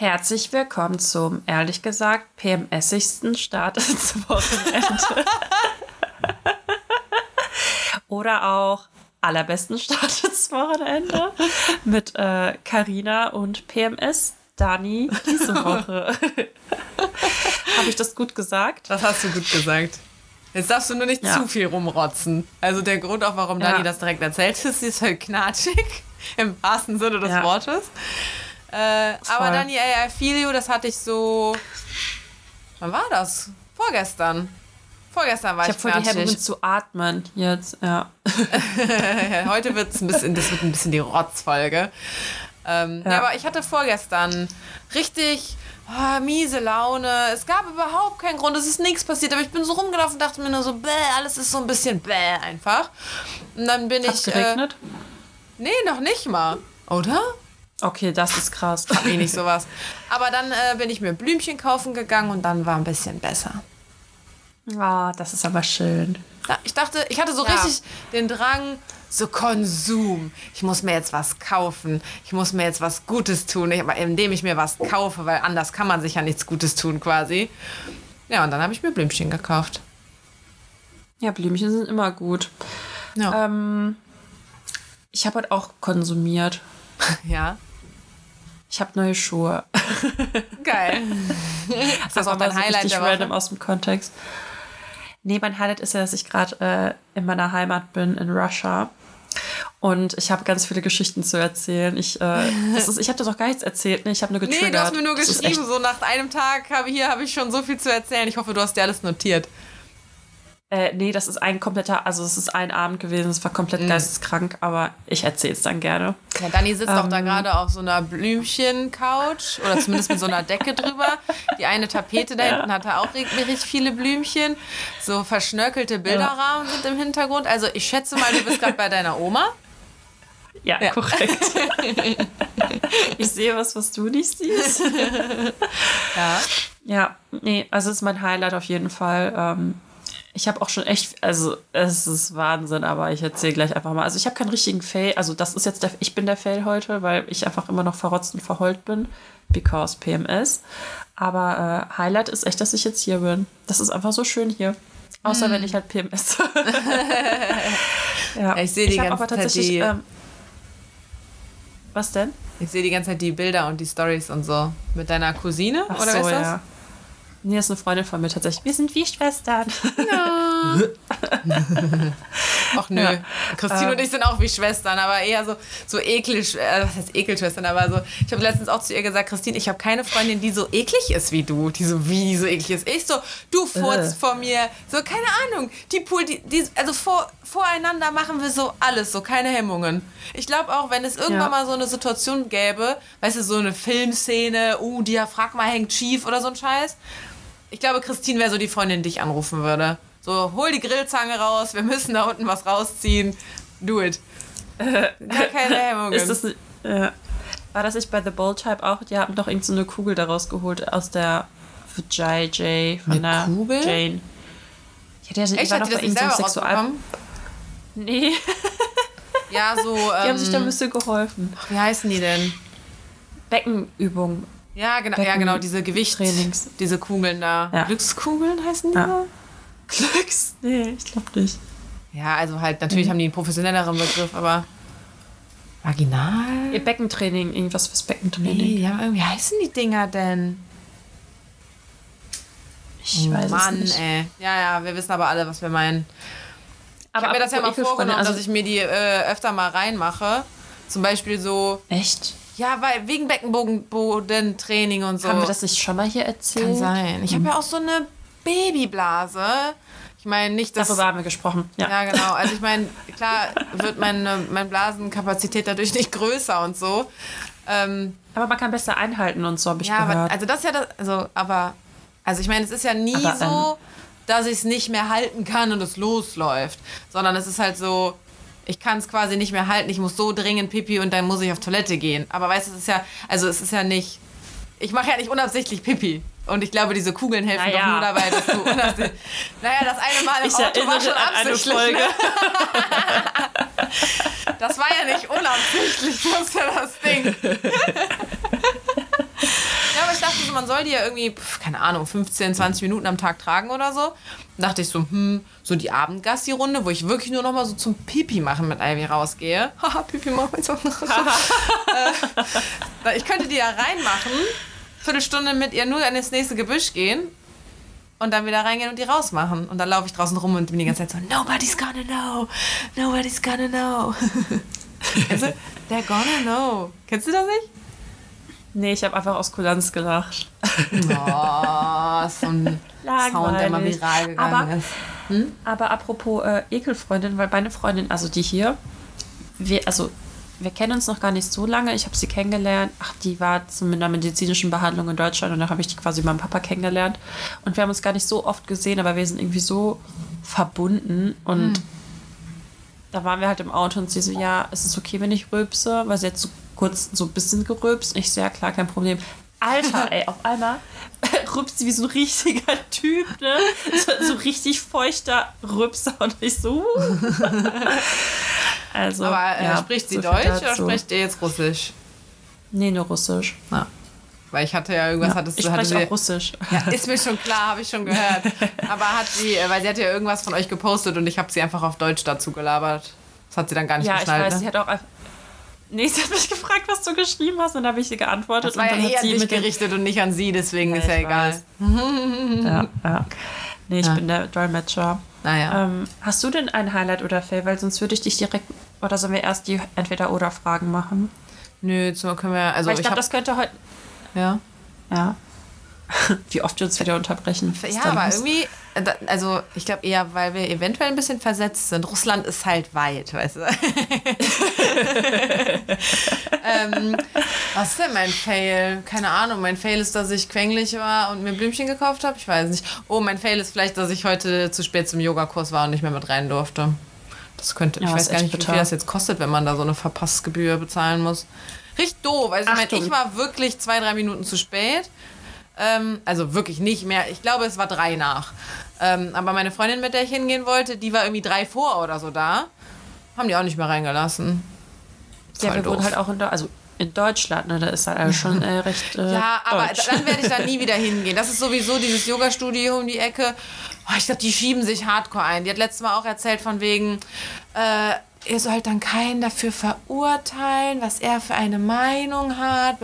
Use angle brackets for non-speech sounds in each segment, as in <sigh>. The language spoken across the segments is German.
Herzlich willkommen zum, ehrlich gesagt, PMSigsten Start <laughs> ins Wochenende. <laughs> Oder auch allerbesten Start <laughs> ins Wochenende mit Karina äh, und PMS Dani diese Woche. Habe ich das gut gesagt? Das hast du gut gesagt. Jetzt darfst du nur nicht ja. zu viel rumrotzen. Also der Grund auch, warum ja. Dani das direkt erzählt ist, sie ist halt knatschig. Im wahrsten Sinne des ja. Wortes. Äh, aber Dani, ey, I feel you, das hatte ich so. Wann war das? Vorgestern. Vorgestern war ich, ich habe voll die Hemmungen zu atmen jetzt, ja. <laughs> Heute wird es ein bisschen, das wird ein bisschen die Rotzfolge. Ähm, ja. ja. aber ich hatte vorgestern richtig oh, miese Laune. Es gab überhaupt keinen Grund, es ist nichts passiert, aber ich bin so rumgelaufen und dachte mir nur so, bäh, alles ist so ein bisschen bäh einfach. Und dann bin Hat's ich. geregnet? Äh, nee, noch nicht mal. Oder? Okay, das ist krass. Hab ich nicht sowas. Aber dann äh, bin ich mir Blümchen kaufen gegangen und dann war ein bisschen besser. Ah, oh, das ist aber schön. Ich dachte, ich hatte so ja. richtig den Drang, so Konsum. Ich muss mir jetzt was kaufen. Ich muss mir jetzt was Gutes tun, indem ich mir was kaufe, weil anders kann man sich ja nichts Gutes tun quasi. Ja, und dann habe ich mir Blümchen gekauft. Ja, Blümchen sind immer gut. Ja. Ähm, ich habe halt auch konsumiert. <laughs> Ja. Ich habe neue Schuhe. <laughs> Geil. das ist auch dein Highlight der Woche? random aus dem Kontext. Nee, mein Highlight ist ja, dass ich gerade äh, in meiner Heimat bin, in Russia. Und ich habe ganz viele Geschichten zu erzählen. Ich, äh, <laughs> ich habe dir doch gar nichts erzählt, ne? Ich habe nur getriggert. Nee, du hast mir nur geschrieben, so nach einem Tag habe hier habe ich schon so viel zu erzählen. Ich hoffe, du hast dir alles notiert. Äh, nee, das ist ein kompletter, also es ist ein Abend gewesen, es war komplett mhm. geisteskrank, aber ich erzähle es dann gerne. Ja, Dani sitzt ähm, auch da gerade auf so einer Blümchen-Couch oder zumindest mit so einer Decke drüber. Die eine Tapete da hinten ja. hatte auch richtig viele Blümchen. So verschnörkelte Bilderrahmen ja. sind im Hintergrund. Also ich schätze mal, du bist gerade bei deiner Oma. Ja, ja, korrekt. <laughs> ich sehe was, was du nicht siehst. ja. Ja, nee, also es ist mein Highlight auf jeden Fall. Ähm, ich habe auch schon echt, also es ist Wahnsinn, aber ich erzähle gleich einfach mal. Also ich habe keinen richtigen Fail, also das ist jetzt der, ich bin der Fail heute, weil ich einfach immer noch verrotzt und verheult bin, because PMS. Aber äh, Highlight ist echt, dass ich jetzt hier bin. Das ist einfach so schön hier. Außer mm. wenn ich halt PMS. <laughs> ja. ja. ich sehe die ich ganze Zeit die... Ähm, was denn? Ich sehe die ganze Zeit die Bilder und die Stories und so. Mit deiner Cousine, Ach oder so, was ist das? Ja. Nee, ist eine Freundin von mir tatsächlich. Wir sind wie Schwestern. Ja. <laughs> Ach nö. Ja. Christine ähm. und ich sind auch wie Schwestern, aber eher so, so eklig, äh, was heißt Ekelschwestern, aber so. Ich habe letztens auch zu ihr gesagt, Christine, ich habe keine Freundin, die so eklig ist wie du. Die so, wie so eklig ist. Ich so, du furzt äh. vor mir. So, keine Ahnung. Die Pool, die, die, also vor, voreinander machen wir so alles, so keine Hemmungen. Ich glaube auch, wenn es irgendwann ja. mal so eine Situation gäbe, weißt du, so eine Filmszene, uh, Diaphragma hängt schief oder so ein Scheiß, ich glaube, Christine wäre so die Freundin, die ich anrufen würde. So, hol die Grillzange raus, wir müssen da unten was rausziehen. Do it. <laughs> Gar keine Hemmungen. Ist das, äh, war das nicht bei The Bold Type auch? Die haben doch irgendeine so Kugel daraus geholt aus der JJ von eine der Kugel? Jane. Ja, der Echt, war doch bei irgendeinem Sexual. Nee. ja, so. <laughs> Die ähm, haben sich da ein bisschen geholfen. Ach, wie heißen die denn? Beckenübung. Ja, genau, ja, genau diese Gewichtstrainings, diese Kugeln da. Ja. Glückskugeln heißen die? Ja. Glücks? Nee, ich glaube nicht. Ja, also halt, natürlich mhm. haben die einen professionelleren Begriff, aber vaginal? Ihr Beckentraining, irgendwas fürs Beckentraining. Nee, ja, irgendwie heißen die Dinger denn? Ich oh, weiß Mann, es nicht. ey. Ja, ja, wir wissen aber alle, was wir meinen. Aber ich habe mir das ja mal vorgenommen, also dass ich mir die äh, öfter mal reinmache. Zum Beispiel so. Echt? Ja, weil wegen Beckenbodentraining und so. Haben wir das nicht schon mal hier erzählt? Kann sein. Ich habe ja auch so eine Babyblase. Ich meine nicht, dass... Darüber haben wir gesprochen. Ja, ja genau. Also ich meine, klar wird meine, meine Blasenkapazität dadurch nicht größer und so. Ähm, aber man kann besser einhalten und so, habe ich ja, gehört. Aber, also das ist ja das... Also, aber... Also ich meine, es ist ja nie aber, so, ähm, dass ich es nicht mehr halten kann und es losläuft. Sondern es ist halt so ich kann es quasi nicht mehr halten, ich muss so dringend Pipi und dann muss ich auf Toilette gehen. Aber weißt du, es ist ja, also es ist ja nicht, ich mache ja nicht unabsichtlich Pipi. Und ich glaube, diese Kugeln helfen naja. doch nur dabei, dass du unabsichtlich. <laughs> naja, das eine Mal im ich Auto war schon absichtlich. Eine Folge. Ne? <laughs> das war ja nicht unabsichtlich, das ist ja das Ding. <laughs> so, man soll die ja irgendwie, keine Ahnung, 15, 20 Minuten am Tag tragen oder so. Dann dachte ich so, hm, so die Abendgassi-Runde, wo ich wirklich nur noch mal so zum Pipi machen mit Ivy rausgehe. <laughs> Haha, Pipi machen. äh, <laughs> ich könnte die ja reinmachen, Viertelstunde mit ihr nur in das nächste Gebüsch gehen und dann wieder reingehen und die rausmachen. Und dann laufe ich draußen rum und bin die ganze Zeit so, nobody's gonna know, nobody's gonna know. <laughs> also, they're gonna know. Kennst du das nicht? Nee, ich habe einfach aus Kulanz gelacht. Oh, so ein Sound, der mal viral gegangen Aber- ist. Aber apropos äh, Ekelfreundin, weil meine Freundin, also die hier, wir, also wir kennen uns noch gar nicht so lange. Ich habe sie kennengelernt. Ach, die war zu einer medizinischen Behandlung in Deutschland und dann habe ich die quasi meinem Papa kennengelernt. Und wir haben uns gar nicht so oft gesehen, aber wir sind irgendwie so verbunden und da waren wir halt im Auto und sie so, ja, ist es okay, wenn ich rülpse? Weil sie hat so kurz so ein bisschen gerülpst. Ich ja klar, kein Problem. Alter, ey, auf einmal <laughs> rülpst sie wie so ein richtiger Typ, ne? So, so richtig feuchter Rülpser und ich so. uh. <laughs> also, Aber äh, ja, spricht sie so Deutsch oder spricht ihr jetzt Russisch? Nee, nur Russisch. Na. Weil ich hatte ja irgendwas, Ja, hattest ich du, hatte spreche sie, auch Russisch. <laughs> Ja, ist mir schon klar, habe ich schon gehört. Aber hat sie, äh, weil sie hat ja irgendwas von euch gepostet und ich habe sie einfach auf Deutsch dazu gelabert. Das hat sie dann gar nicht Ja, ich geschnallt. weiß, ne? sie hat auch einfach. Nee, sie hat mich gefragt, was du geschrieben hast, und dann habe ich ihr geantwortet. das war ja und dann eh hat an sie mit gerichtet und nicht an sie, deswegen ist ja egal. <laughs> Ja, ja. Nee, ich Ja. bin der Dolmetscher. Naja. Ähm, hast du denn ein Highlight oder Fail? Weil sonst würde ich dich direkt. Oder sollen wir erst die Entweder-Oder-Fragen machen? Nö, so können wir. Also Weil ich ich, glaube, das könnte heute. Ja, Ja. <laughs> Wie oft wir uns wieder unterbrechen. Ja da aber irgendwie. Also ich glaube eher, weil wir eventuell ein bisschen versetzt sind. Russland ist halt weit, weißt du. <laughs> ähm, was ist denn mein Fail? Keine Ahnung. Mein Fail ist, dass ich quengelig war und mir Blümchen gekauft habe. Ich weiß nicht. Oh, mein Fail ist vielleicht, dass ich heute zu spät zum Yogakurs war und nicht mehr mit rein durfte. Das könnte. Ja, ich weiß gar nicht, wie bitter. viel das jetzt kostet, wenn man da so eine Verpassgebühr bezahlen muss. Richtig doof. Also ich Achtung. ich war wirklich zwei, drei Minuten zu spät. Ähm, also wirklich nicht mehr. Ich glaube, es war drei nach. Ähm, aber meine Freundin, mit der ich hingehen wollte, die war irgendwie drei vor oder so da. Haben die auch nicht mehr reingelassen. Ja, halt wir wohnen doof. halt auch in, also in Deutschland, ne? Da ist halt alles schon äh, recht. <laughs> Äh, Ja, aber deutsch. dann werde ich da nie wieder <laughs> hingehen. Das ist sowieso dieses Yoga-Studio um die Ecke. Oh, ich glaube, die schieben sich hardcore ein. Die hat letztes Mal auch erzählt von wegen, äh, ihr sollt dann keinen dafür verurteilen, was er für eine Meinung hat.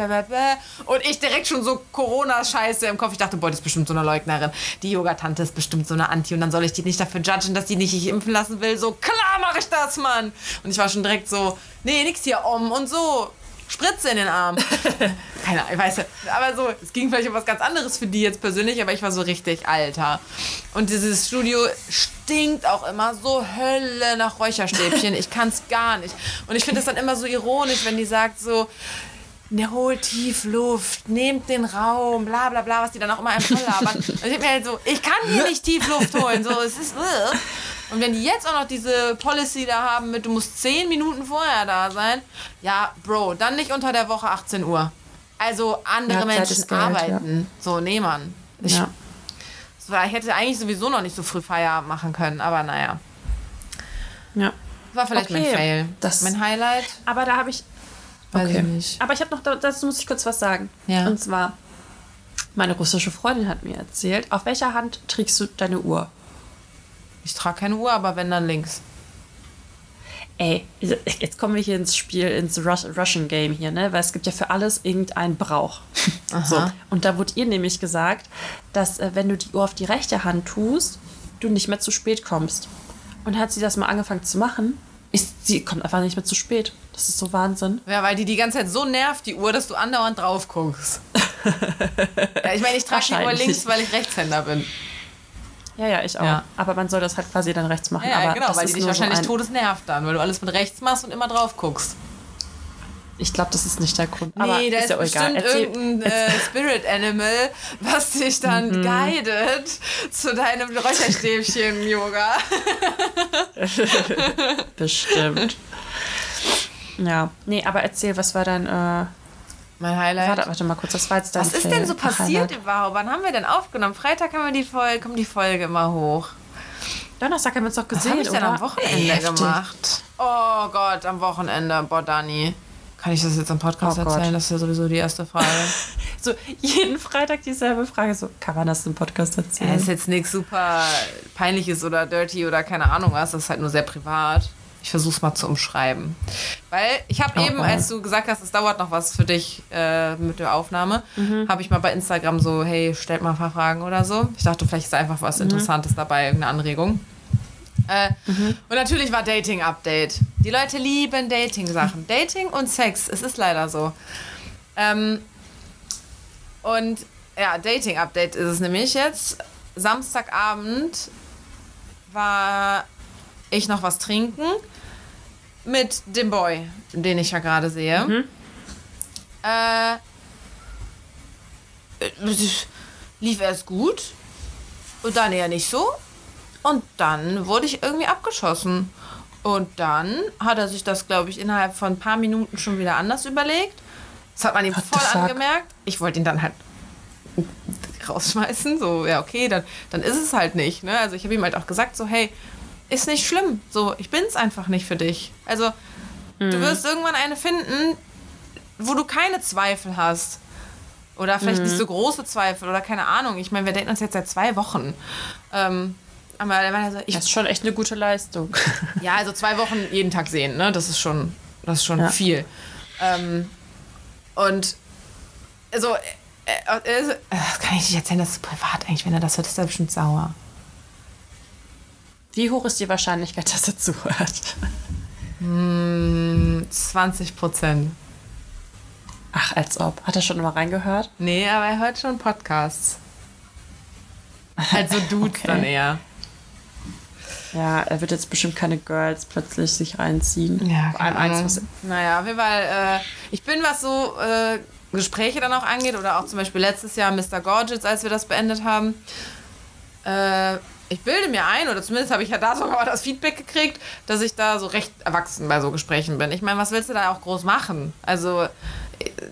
Und ich direkt schon so Corona-Scheiße im Kopf. Ich dachte, boah, die ist bestimmt so eine Leugnerin. Die Yoga-Tante ist bestimmt so eine Anti. Und dann soll ich die nicht dafür judgen, dass die nicht sich impfen lassen will. So, klar mache ich das, Mann. Und ich war schon direkt so, nee, nix hier um und so. Spritze in den Arm. <laughs> Keine Ahnung, ich weiß ja. Aber so, es ging vielleicht um was ganz anderes für die jetzt persönlich, aber ich war so richtig alter. Und dieses Studio stinkt auch immer so Hölle nach Räucherstäbchen. Ich kann es gar nicht. Und ich finde es dann immer so ironisch, wenn die sagt so, ne, holt tief Luft, nehmt den Raum, bla bla bla, was die dann auch immer einem voll labern. Und ich denk mir halt so, ich kann hier <laughs> nicht tief Luft holen. So, es ist. äh. Und wenn die jetzt auch noch diese Policy da haben mit, du musst 10 Minuten vorher da sein, ja, Bro, dann nicht unter der Woche 18 Uhr. Also andere Ja, Zeit Menschen ist Geld, arbeiten. So, nee, Mann. Ich, ja. so, ich hätte eigentlich sowieso noch nicht so früh Feierabend machen können, aber naja. ja. War vielleicht mein Okay, Fail. das- mein Highlight? Aber da habe ich. Weiß Okay. ich nicht. Aber ich habe noch, da- dazu muss ich kurz was sagen. Ja. Und zwar, meine russische Freundin hat mir erzählt, auf welcher Hand trägst du deine Uhr? Ich trage keine Uhr, aber wenn dann links. Ey, jetzt kommen wir hier ins Spiel, ins Rus Russian Game hier, ne? Weil es gibt ja für alles irgendeinen Brauch. <laughs> So. Und da wurde ihr nämlich gesagt, dass äh, wenn du die Uhr auf die rechte Hand tust, du nicht mehr zu spät kommst. Und hat sie das mal angefangen zu machen, ist, sie kommt einfach nicht mehr zu spät. Das ist so Wahnsinn. Ja, weil die die ganze Zeit so nervt, die Uhr, dass du andauernd drauf guckst. <laughs> ja, ich meine, ich trage die Uhr links, weil ich Rechtshänder bin. Ja, ja, ich auch. Ja. Aber man soll das halt quasi dann rechts machen. Ja, aber genau, weil die dich so wahrscheinlich ein, todes nervt dann, weil du alles mit rechts machst und immer drauf guckst. Ich glaube, das ist nicht der Grund. Aber nee, da ist, ist ja auch egal. bestimmt Erzähl, irgendein äh, <laughs> Spirit Animal, was dich dann Mhm. guidet zu deinem Räucherstäbchen-Yoga. <laughs> bestimmt. ja. Nee, aber erzähl, was war dein. Äh, Mein Highlight. warte, warte mal kurz, das war jetzt dein was ist denn so passiert Highlight. überhaupt? Wann haben wir denn aufgenommen? Freitag haben wir die Folge, kommt die Folge immer hoch. Donnerstag haben wir uns doch Was gesehen, habe ich denn oder? am Wochenende heftig. gemacht? Oh Gott, am Wochenende. Boah, Dani. Kann ich das jetzt im Podcast Oh Gott. erzählen? Das ist ja sowieso die erste Frage. <laughs> So, jeden Freitag dieselbe Frage. So, kann man das im Podcast Es erzählen? ist jetzt nichts super peinliches oder dirty oder keine Ahnung was. Das ist halt nur sehr privat. Ich versuche es mal zu umschreiben. Weil ich habe Oh, eben, oh. als du gesagt hast, es dauert noch was für dich äh, mit der Aufnahme, habe ich mal bei Instagram so, hey, stellt mal ein paar Fragen oder so. Ich dachte, vielleicht ist einfach was Interessantes dabei, irgendeine Anregung. Äh, Und natürlich war Dating-Update. Die Leute lieben Dating-Sachen. Dating und Sex, es ist leider so. Ähm, und ja, Dating-Update ist es nämlich jetzt. Samstagabend war ich noch was trinken mit dem Boy, den ich ja gerade sehe. Äh, lief erst gut und dann eher nicht so. Und dann wurde ich irgendwie abgeschossen. Und dann hat er sich das, glaube ich, innerhalb von ein paar Minuten schon wieder anders überlegt. Das hat man ihm What voll angemerkt. Ich wollte ihn dann halt rausschmeißen. So, ja, okay, dann, dann ist es halt nicht. Ne? Also ich habe ihm halt auch gesagt, so, hey, ist nicht schlimm. So, ich bin's einfach nicht für dich. Also, du wirst irgendwann eine finden, wo du keine Zweifel hast. Oder vielleicht nicht so große Zweifel oder keine Ahnung. Ich meine, wir daten uns jetzt seit zwei Wochen. Ähm, aber er war so, ich, Das ist schon echt eine gute Leistung. <laughs> ja, also zwei Wochen jeden Tag sehen, ne? Das ist schon, das ist schon Ja. viel. Ähm, und also, äh, äh, äh, das kann ich nicht erzählen, das ist privat eigentlich. Wenn er das hört, ist er bestimmt sauer. Wie hoch ist die Wahrscheinlichkeit, <laughs> dass er zuhört? 20 Prozent. Ach, als ob. Hat er schon mal reingehört? Nee, aber er hört schon Podcasts. Also <laughs> Dudes Okay. dann eher. Ja, er wird jetzt bestimmt keine Girls plötzlich sich reinziehen. Ja, Vor allem eins, was Naja, auf jeden Fall, äh, ich bin, was so äh, Gespräche dann auch angeht, oder auch zum Beispiel letztes Jahr Mr. Gorgeous, als wir das beendet haben. Äh, ich bilde mir ein, oder zumindest habe ich ja da sogar mal das Feedback gekriegt, dass ich da so recht erwachsen bei so Gesprächen bin. Ich meine, was willst du da auch groß machen? Also,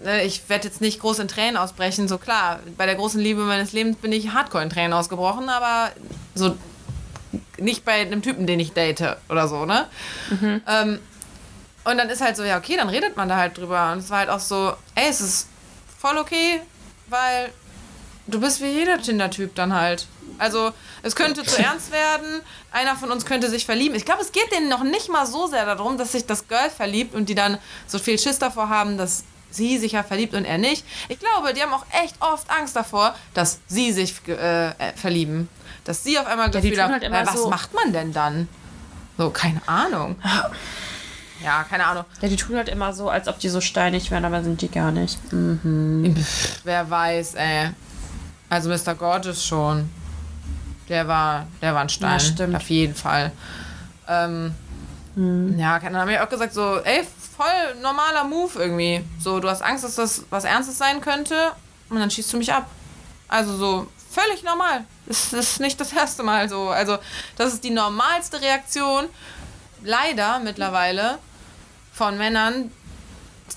ne, ich werde jetzt nicht groß in Tränen ausbrechen. So klar, bei der großen Liebe meines Lebens bin ich hardcore in Tränen ausgebrochen, aber so nicht bei einem Typen, den ich date oder so, ne? Ähm, und dann ist halt so, ja, okay, dann redet man da halt drüber. Und es war halt auch so, ey, es ist voll okay, weil du bist wie jeder Tinder-Typ dann halt. Also, es könnte zu ernst werden, einer von uns könnte sich verlieben. Ich glaube, es geht denen noch nicht mal so sehr darum, dass sich das Girl verliebt und die dann so viel Schiss davor haben, dass sie sich ja verliebt und er nicht. Ich glaube, die haben auch echt oft Angst davor, dass sie sich äh, äh, verlieben. Dass sie auf einmal die Gefühl haben, halt weil was so- macht man denn dann? So, keine Ahnung. Ja, keine Ahnung. Ja, die tun halt immer so, als ob die so steinig wären, aber sind die gar nicht. Mhm. Wer weiß, ey. Also Mr. Gorgeous schon. Der war, der war ein Stein. Ja, stimmt. Auf jeden Fall. Ähm, Ja, keine Ahnung. Hab ich auch gesagt, so, ey, voll normaler Move irgendwie. So, du hast Angst, dass das was Ernstes sein könnte und dann schießt du mich ab. Also so, völlig normal. Das ist nicht das erste Mal so. Also, das ist die normalste Reaktion, leider mittlerweile, von Männern,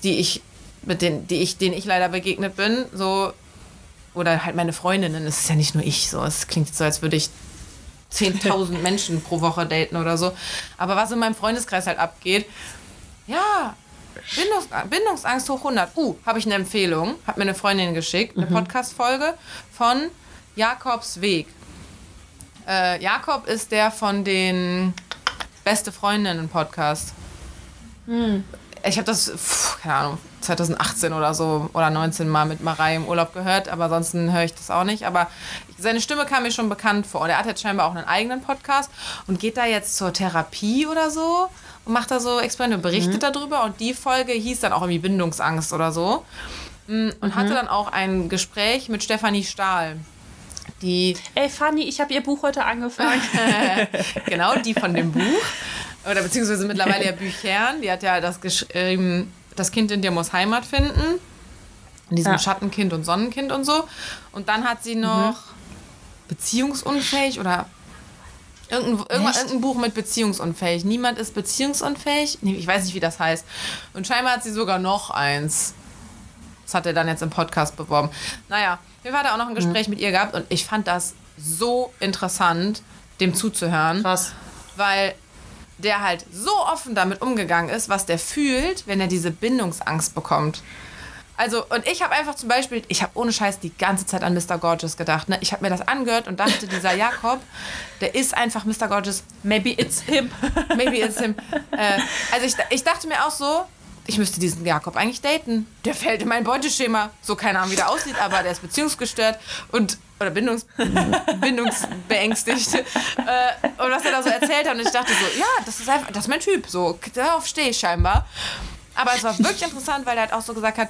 die ich, mit denen, die ich, denen ich leider begegnet bin, so, oder halt meine Freundinnen, es ist ja nicht nur ich, so, es klingt so, als würde ich 10.000 <laughs> Menschen pro Woche daten oder so. Aber was in meinem Freundeskreis halt abgeht, ja, Bindungs Bindungsangst hoch 100. Uh, habe ich eine Empfehlung, hat mir eine Freundin geschickt, eine Podcast-Folge von Jakobs Weg. Äh, Jakob ist der von den Beste Freundinnen Podcast. Ich habe das, pf, keine Ahnung, 2018 oder so oder 19 mal mit Marei im Urlaub gehört, aber ansonsten höre ich das auch nicht. Aber seine Stimme kam mir schon bekannt vor. Und er hat jetzt scheinbar auch einen eigenen Podcast und geht da jetzt zur Therapie oder so und macht da so Experimente und berichtet darüber. Und die Folge hieß dann auch irgendwie Bindungsangst oder so. Mm, Und hatte dann auch ein Gespräch mit Stefanie Stahl. Die Ey, Fanny, ich habe ihr Buch heute angefangen. <laughs> genau, die von dem Buch. Oder beziehungsweise mittlerweile ja <laughs> Büchern. Die hat ja das geschrieben, das Kind in dir muss Heimat finden. In diesem Ja. Schattenkind und Sonnenkind und so. Und dann hat sie noch beziehungsunfähig oder irgendein, irgendein Buch mit beziehungsunfähig. Niemand ist beziehungsunfähig. Nee, ich weiß nicht, wie das heißt. Und scheinbar hat sie sogar noch eins. Das hat er dann jetzt im Podcast beworben. Naja, wir da auch noch ein Gespräch mit ihr gehabt und ich fand das so interessant, dem zuzuhören Krass. weil der halt so offen damit umgegangen ist, was der fühlt, wenn er diese Bindungsangst bekommt. Also, und ich habe einfach zum Beispiel, ich habe ohne Scheiß die ganze Zeit an Mr. Gorgeous gedacht. Ne? Ich habe mir das angehört und dachte, dieser Jakob, der ist einfach Mr. Gorgeous. Maybe it's him. <laughs> Maybe it's him. Äh, also, ich, ich dachte mir auch so, ich müsste diesen Jakob eigentlich daten. Der fällt in mein Beuteschema. So keine Ahnung, wie der aussieht, aber der ist beziehungsgestört und oder Bindungs, <laughs> bindungsbeängstigt. äh, und was er da so erzählt hat. Und ich dachte so, ja, das ist einfach, das ist mein Typ. So, darauf stehe ich scheinbar. Aber es war wirklich interessant, weil er halt auch so gesagt hat,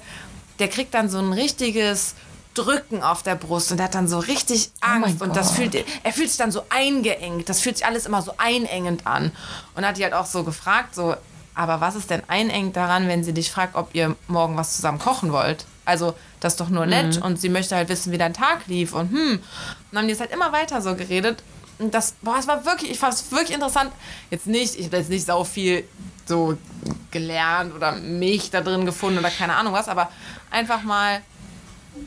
der kriegt dann so ein richtiges Drücken auf der Brust und er hat dann so richtig Angst und das fühlt er fühlt sich dann so eingeengt. Das fühlt sich alles immer so einengend an. Und hat die halt auch so gefragt, so, aber was ist denn einengend daran, wenn sie dich fragt, ob ihr morgen was zusammen kochen wollt? Also, das ist doch nur nett Mhm. und sie möchte halt wissen, wie dein Tag lief und hm. Und dann haben die jetzt halt immer weiter so geredet. Und das, boah, es war wirklich, ich fand es wirklich interessant. Jetzt nicht, ich habe jetzt nicht so viel so gelernt oder mich da drin gefunden oder keine Ahnung was, aber einfach mal,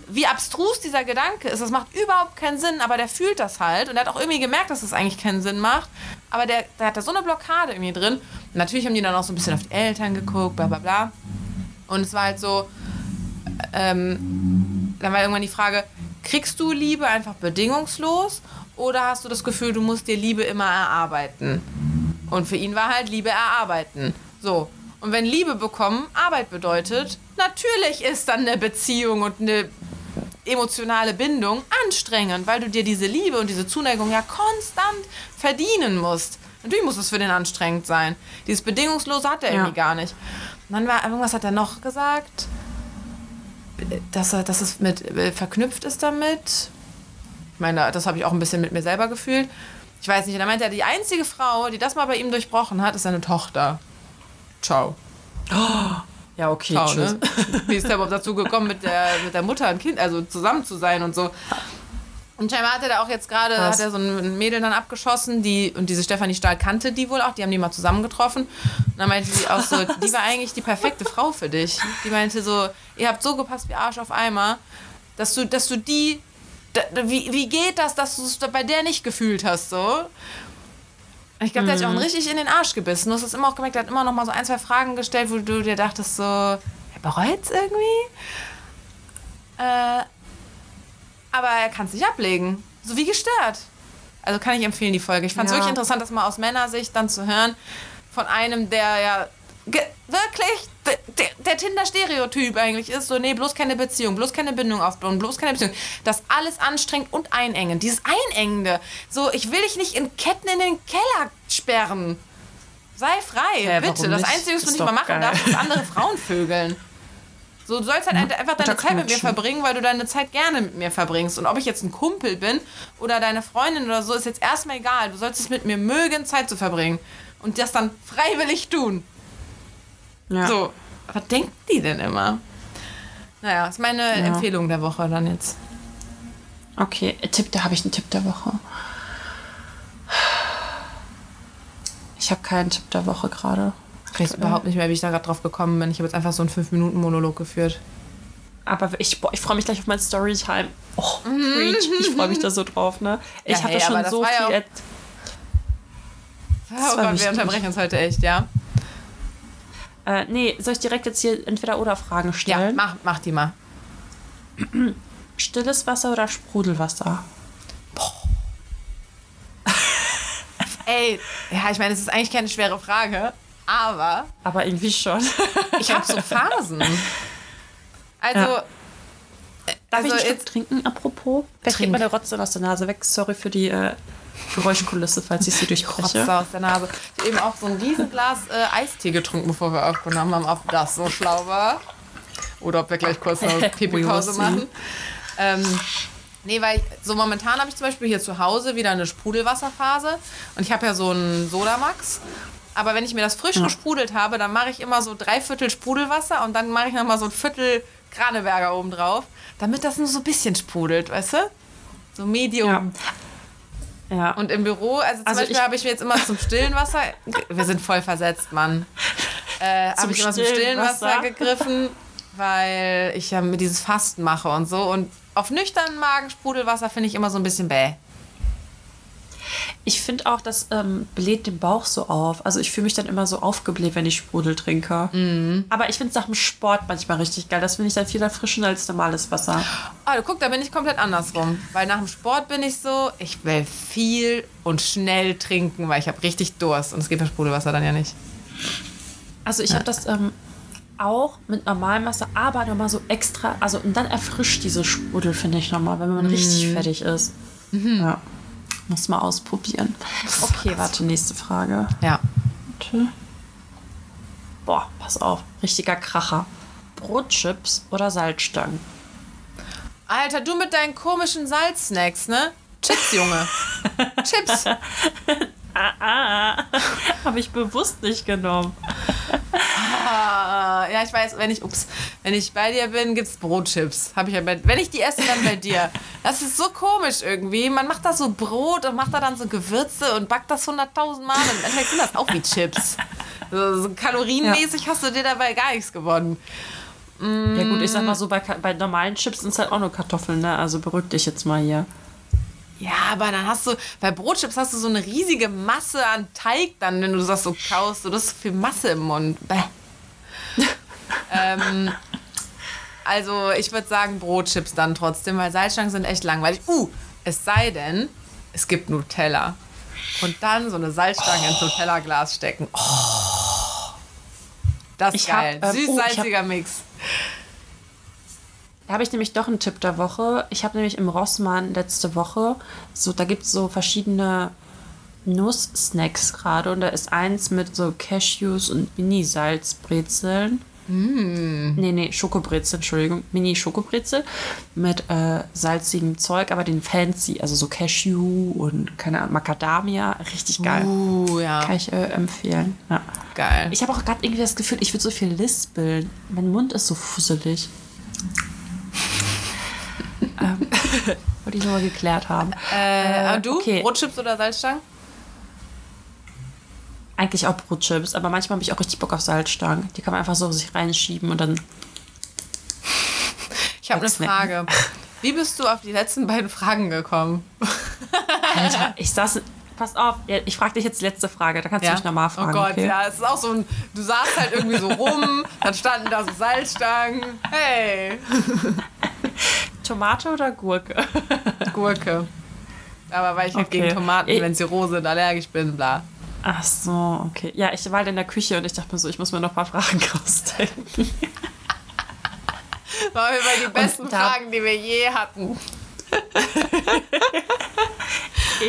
wie abstrus dieser Gedanke ist. Das macht überhaupt keinen Sinn, aber der fühlt das halt und er hat auch irgendwie gemerkt, dass es das eigentlich keinen Sinn macht. Aber der, der hat da so eine Blockade irgendwie drin. Und natürlich haben die dann auch so ein bisschen auf die Eltern geguckt, bla bla bla. Und es war halt so, ähm, dann war irgendwann die Frage, kriegst du Liebe einfach bedingungslos oder hast du das Gefühl, du musst dir Liebe immer erarbeiten? Und für ihn war halt Liebe erarbeiten. So. Und wenn Liebe bekommen Arbeit bedeutet, natürlich ist dann eine Beziehung und eine emotionale Bindung anstrengend, weil du dir diese Liebe und diese Zuneigung ja konstant verdienen musst. Natürlich muss es für den anstrengend sein. Dieses Bedingungslose hat er Ja. irgendwie gar nicht. Und dann war irgendwas hat er noch gesagt, dass er, dass es mit äh, verknüpft ist damit. Ich meine, das habe ich auch ein bisschen mit mir selber gefühlt. Ich weiß nicht, und er meinte, er, die einzige Frau, die das mal bei ihm durchbrochen hat, ist seine Tochter. Ciao. Ja, okay, Ciao, tschüss. ne? Wie ist der überhaupt dazu gekommen, mit der, mit der Mutter und Kind, also zusammen zu sein und so. Und scheinbar hat er da auch jetzt gerade, hat er so ein Mädel dann abgeschossen, die, und diese Stefanie Stahl kannte die wohl auch, die haben die mal zusammengetroffen. Und dann meinte sie auch so, die war eigentlich die perfekte Frau für dich. Die meinte so, ihr habt so gepasst wie Arsch auf Eimer, dass du, dass du die, da, wie, wie geht das, dass du es bei der nicht gefühlt hast, so? Ich glaube, der hat sich auch richtig in den Arsch gebissen. Du hast es immer auch gemerkt, der hat immer noch mal so ein, zwei Fragen gestellt, wo du dir dachtest so, er bereut's irgendwie? Äh, aber er kann es nicht ablegen. So wie gestört. Also kann ich empfehlen, die Folge. Ich fand es Ja. wirklich interessant, das mal aus Männersicht dann zu hören. Von einem, der ja wirklich der, der, der Tinder-Stereotyp eigentlich ist. So, nee, bloß keine Beziehung, bloß keine Bindung aufbauen, bloß keine Beziehung. Das alles anstrengend und einengend. Dieses Einengende. So, ich will dich nicht in Ketten in den Keller sperren. Sei frei, Hä, bitte. Das nicht? Einzige, was du nicht mal machen geil. darfst, ist andere Frauen vögeln. So, du sollst halt einfach deine Zeit mit mir verbringen, weil du deine Zeit gerne mit mir verbringst. Und ob ich jetzt ein Kumpel bin oder deine Freundin oder so, ist jetzt erstmal egal. Du sollst es mit mir mögen, Zeit zu verbringen. Und das dann freiwillig tun. Ja. So, was denkt die denn immer? Naja, ist meine Empfehlung der Woche dann jetzt. Okay, äh, Tipp, da habe ich einen Tipp der Woche. Ich habe keinen Tipp der Woche gerade. Ich weiß überhaupt nicht mehr, wie ich da gerade drauf gekommen bin. Ich habe jetzt einfach so einen 5-Minuten-Monolog geführt. Aber ich, boah, ich freue mich gleich auf mein Storytime. Oh, preach. Ich freue mich da so drauf, ne? Ich Ja, hatte hey, schon so ja viel. et- Oh Gott, wir unterbrechen uns heute echt, ja? Äh, nee, soll ich direkt jetzt hier entweder oder Fragen Ja, stellen? mach, mach die mal. Stilles Wasser oder Sprudelwasser? <laughs> Ey, ja, ich meine, es ist eigentlich keine schwere Frage, aber Aber irgendwie schon. <laughs> ich habe so Phasen. Also, Ja. Darf Also ich einen Schluck jetzt- trinken, apropos? Vielleicht Trink. geht meine Rotze aus der Nase weg. Sorry für die äh, Geräuschkulisse, falls ich sie <laughs> durchbreche. Rotze aus der Nase. Ich habe eben auch so ein Riesenglas äh, Eistee getrunken, bevor wir aufgenommen haben, ob das so schlau war. Oder ob wir gleich kurz eine <laughs> Pipi-Pause machen. Ähm, nee, weil ich, so momentan habe ich zum Beispiel hier zu Hause wieder eine Sprudelwasserphase. Und ich habe ja so einen Sodamax. Aber wenn ich mir das frisch gesprudelt habe, dann mache ich immer so drei Viertel Sprudelwasser und dann mache ich nochmal so ein Viertel Kraneberger oben drauf, damit das nur so ein bisschen sprudelt, weißt du? So Medium. Ja. Ja. Und im Büro, also zum Also Beispiel habe ich mir jetzt immer zum stillen Wasser, wir sind voll versetzt, Mann, äh, habe ich immer zum stillen stillen Wasser, Wasser. gegriffen, weil ich ja mit dieses Fasten mache und so. Und auf nüchternen Magen Sprudelwasser finde ich immer so ein bisschen bäh. Ich finde auch, das ähm, bläht den Bauch so auf. Also ich fühle mich dann immer so aufgebläht, wenn ich Sprudel trinke. Mhm. Aber ich finde es nach dem Sport manchmal richtig geil. Das finde ich dann viel erfrischender als normales Wasser. Oh, guck, da bin ich komplett andersrum. Weil nach dem Sport bin ich so, ich will viel und schnell trinken, weil ich habe richtig Durst. Und es geht mit Sprudelwasser dann ja nicht. Also ich habe das ähm, auch mit normalem Wasser, aber nochmal so extra. Also und dann erfrischt diese Sprudel, finde ich nochmal, wenn man richtig fertig ist. Ja. Muss mal ausprobieren. Okay, warte, nächste Frage. Ja. Warte. Boah, pass auf. Richtiger Kracher. Brotchips oder Salzstangen? Alter, du mit deinen komischen Salzsnacks, ne? Chips, Junge. <laughs> Chips. <laughs> Habe ich bewusst nicht genommen. Ah, ja, ich weiß, wenn ich, ups, wenn ich bei dir bin, gibt's Brotchips. Hab ich ja bei, wenn ich die esse, dann bei dir. Das ist so komisch irgendwie. Man macht da so Brot und macht da dann so Gewürze und backt das hunderttausend Mal. Und im Endeffekt sind das auch wie Chips. So, so kalorienmäßig hast du dir dabei gar nichts gewonnen. Ja gut, ich sag mal so, bei, bei normalen Chips sind es halt auch nur Kartoffeln, ne? Also beruhig dich jetzt mal hier. Ja, aber dann hast du, bei Brotchips hast du so eine riesige Masse an Teig dann, wenn du das so kaust. So, das ist viel Masse im Mund. Bäh. <laughs> ähm, also ich würde sagen Brotchips dann trotzdem, weil Salzstangen sind echt langweilig. Uh, es sei denn, es gibt Nutella. Und dann so eine Salzstange ins Nutella-Glas stecken. Oh. Das ist Ich geil. ähm, oh, Süß-salziger Mix. Da habe ich nämlich doch einen Tipp der Woche. Ich habe nämlich im Rossmann letzte Woche, so, da gibt es so verschiedene Nuss-Snacks gerade und da ist eins mit so Cashews und Mini-Salzbrezeln. Mm. Nee, nee, Schokobrezel, Entschuldigung. Mini-Schokobrezel mit äh, salzigem Zeug, aber den fancy, also so Cashew und keine Ahnung, Macadamia. Richtig geil. Uh, ja. Kann ich äh, empfehlen. Ja. Geil. Ich habe auch gerade irgendwie das Gefühl, ich würde so viel lispeln. Mein Mund ist so fusselig. Ähm, wollte ich nur mal geklärt haben. äh, und du? okay. Brotchips oder Salzstangen? Eigentlich auch Brotchips, aber manchmal habe ich auch richtig Bock auf Salzstangen. Die kann man einfach so sich reinschieben und dann. <laughs> Ich habe eine. Frage. Wie bist du auf die letzten beiden Fragen gekommen? <laughs> Alter, ich saß. Pass auf, ja, ich frage dich jetzt die letzte Frage, da kannst du mich nochmal fragen. Oh Gott, okay? ja, es ist auch so ein, du saßt halt irgendwie so rum, dann standen da so Salzstangen. Hey, <laughs> Tomate oder Gurke? <laughs> Gurke. Aber weil ich halt Okay. gegen Tomaten, Ich- wenn sie roh sind, allergisch bin, bla. Ach so, okay. Ja, ich war halt in der Küche und ich dachte mir so, ich muss mir noch ein paar Fragen <laughs> rausdenken. War über die besten Fragen, die wir je hatten. <laughs>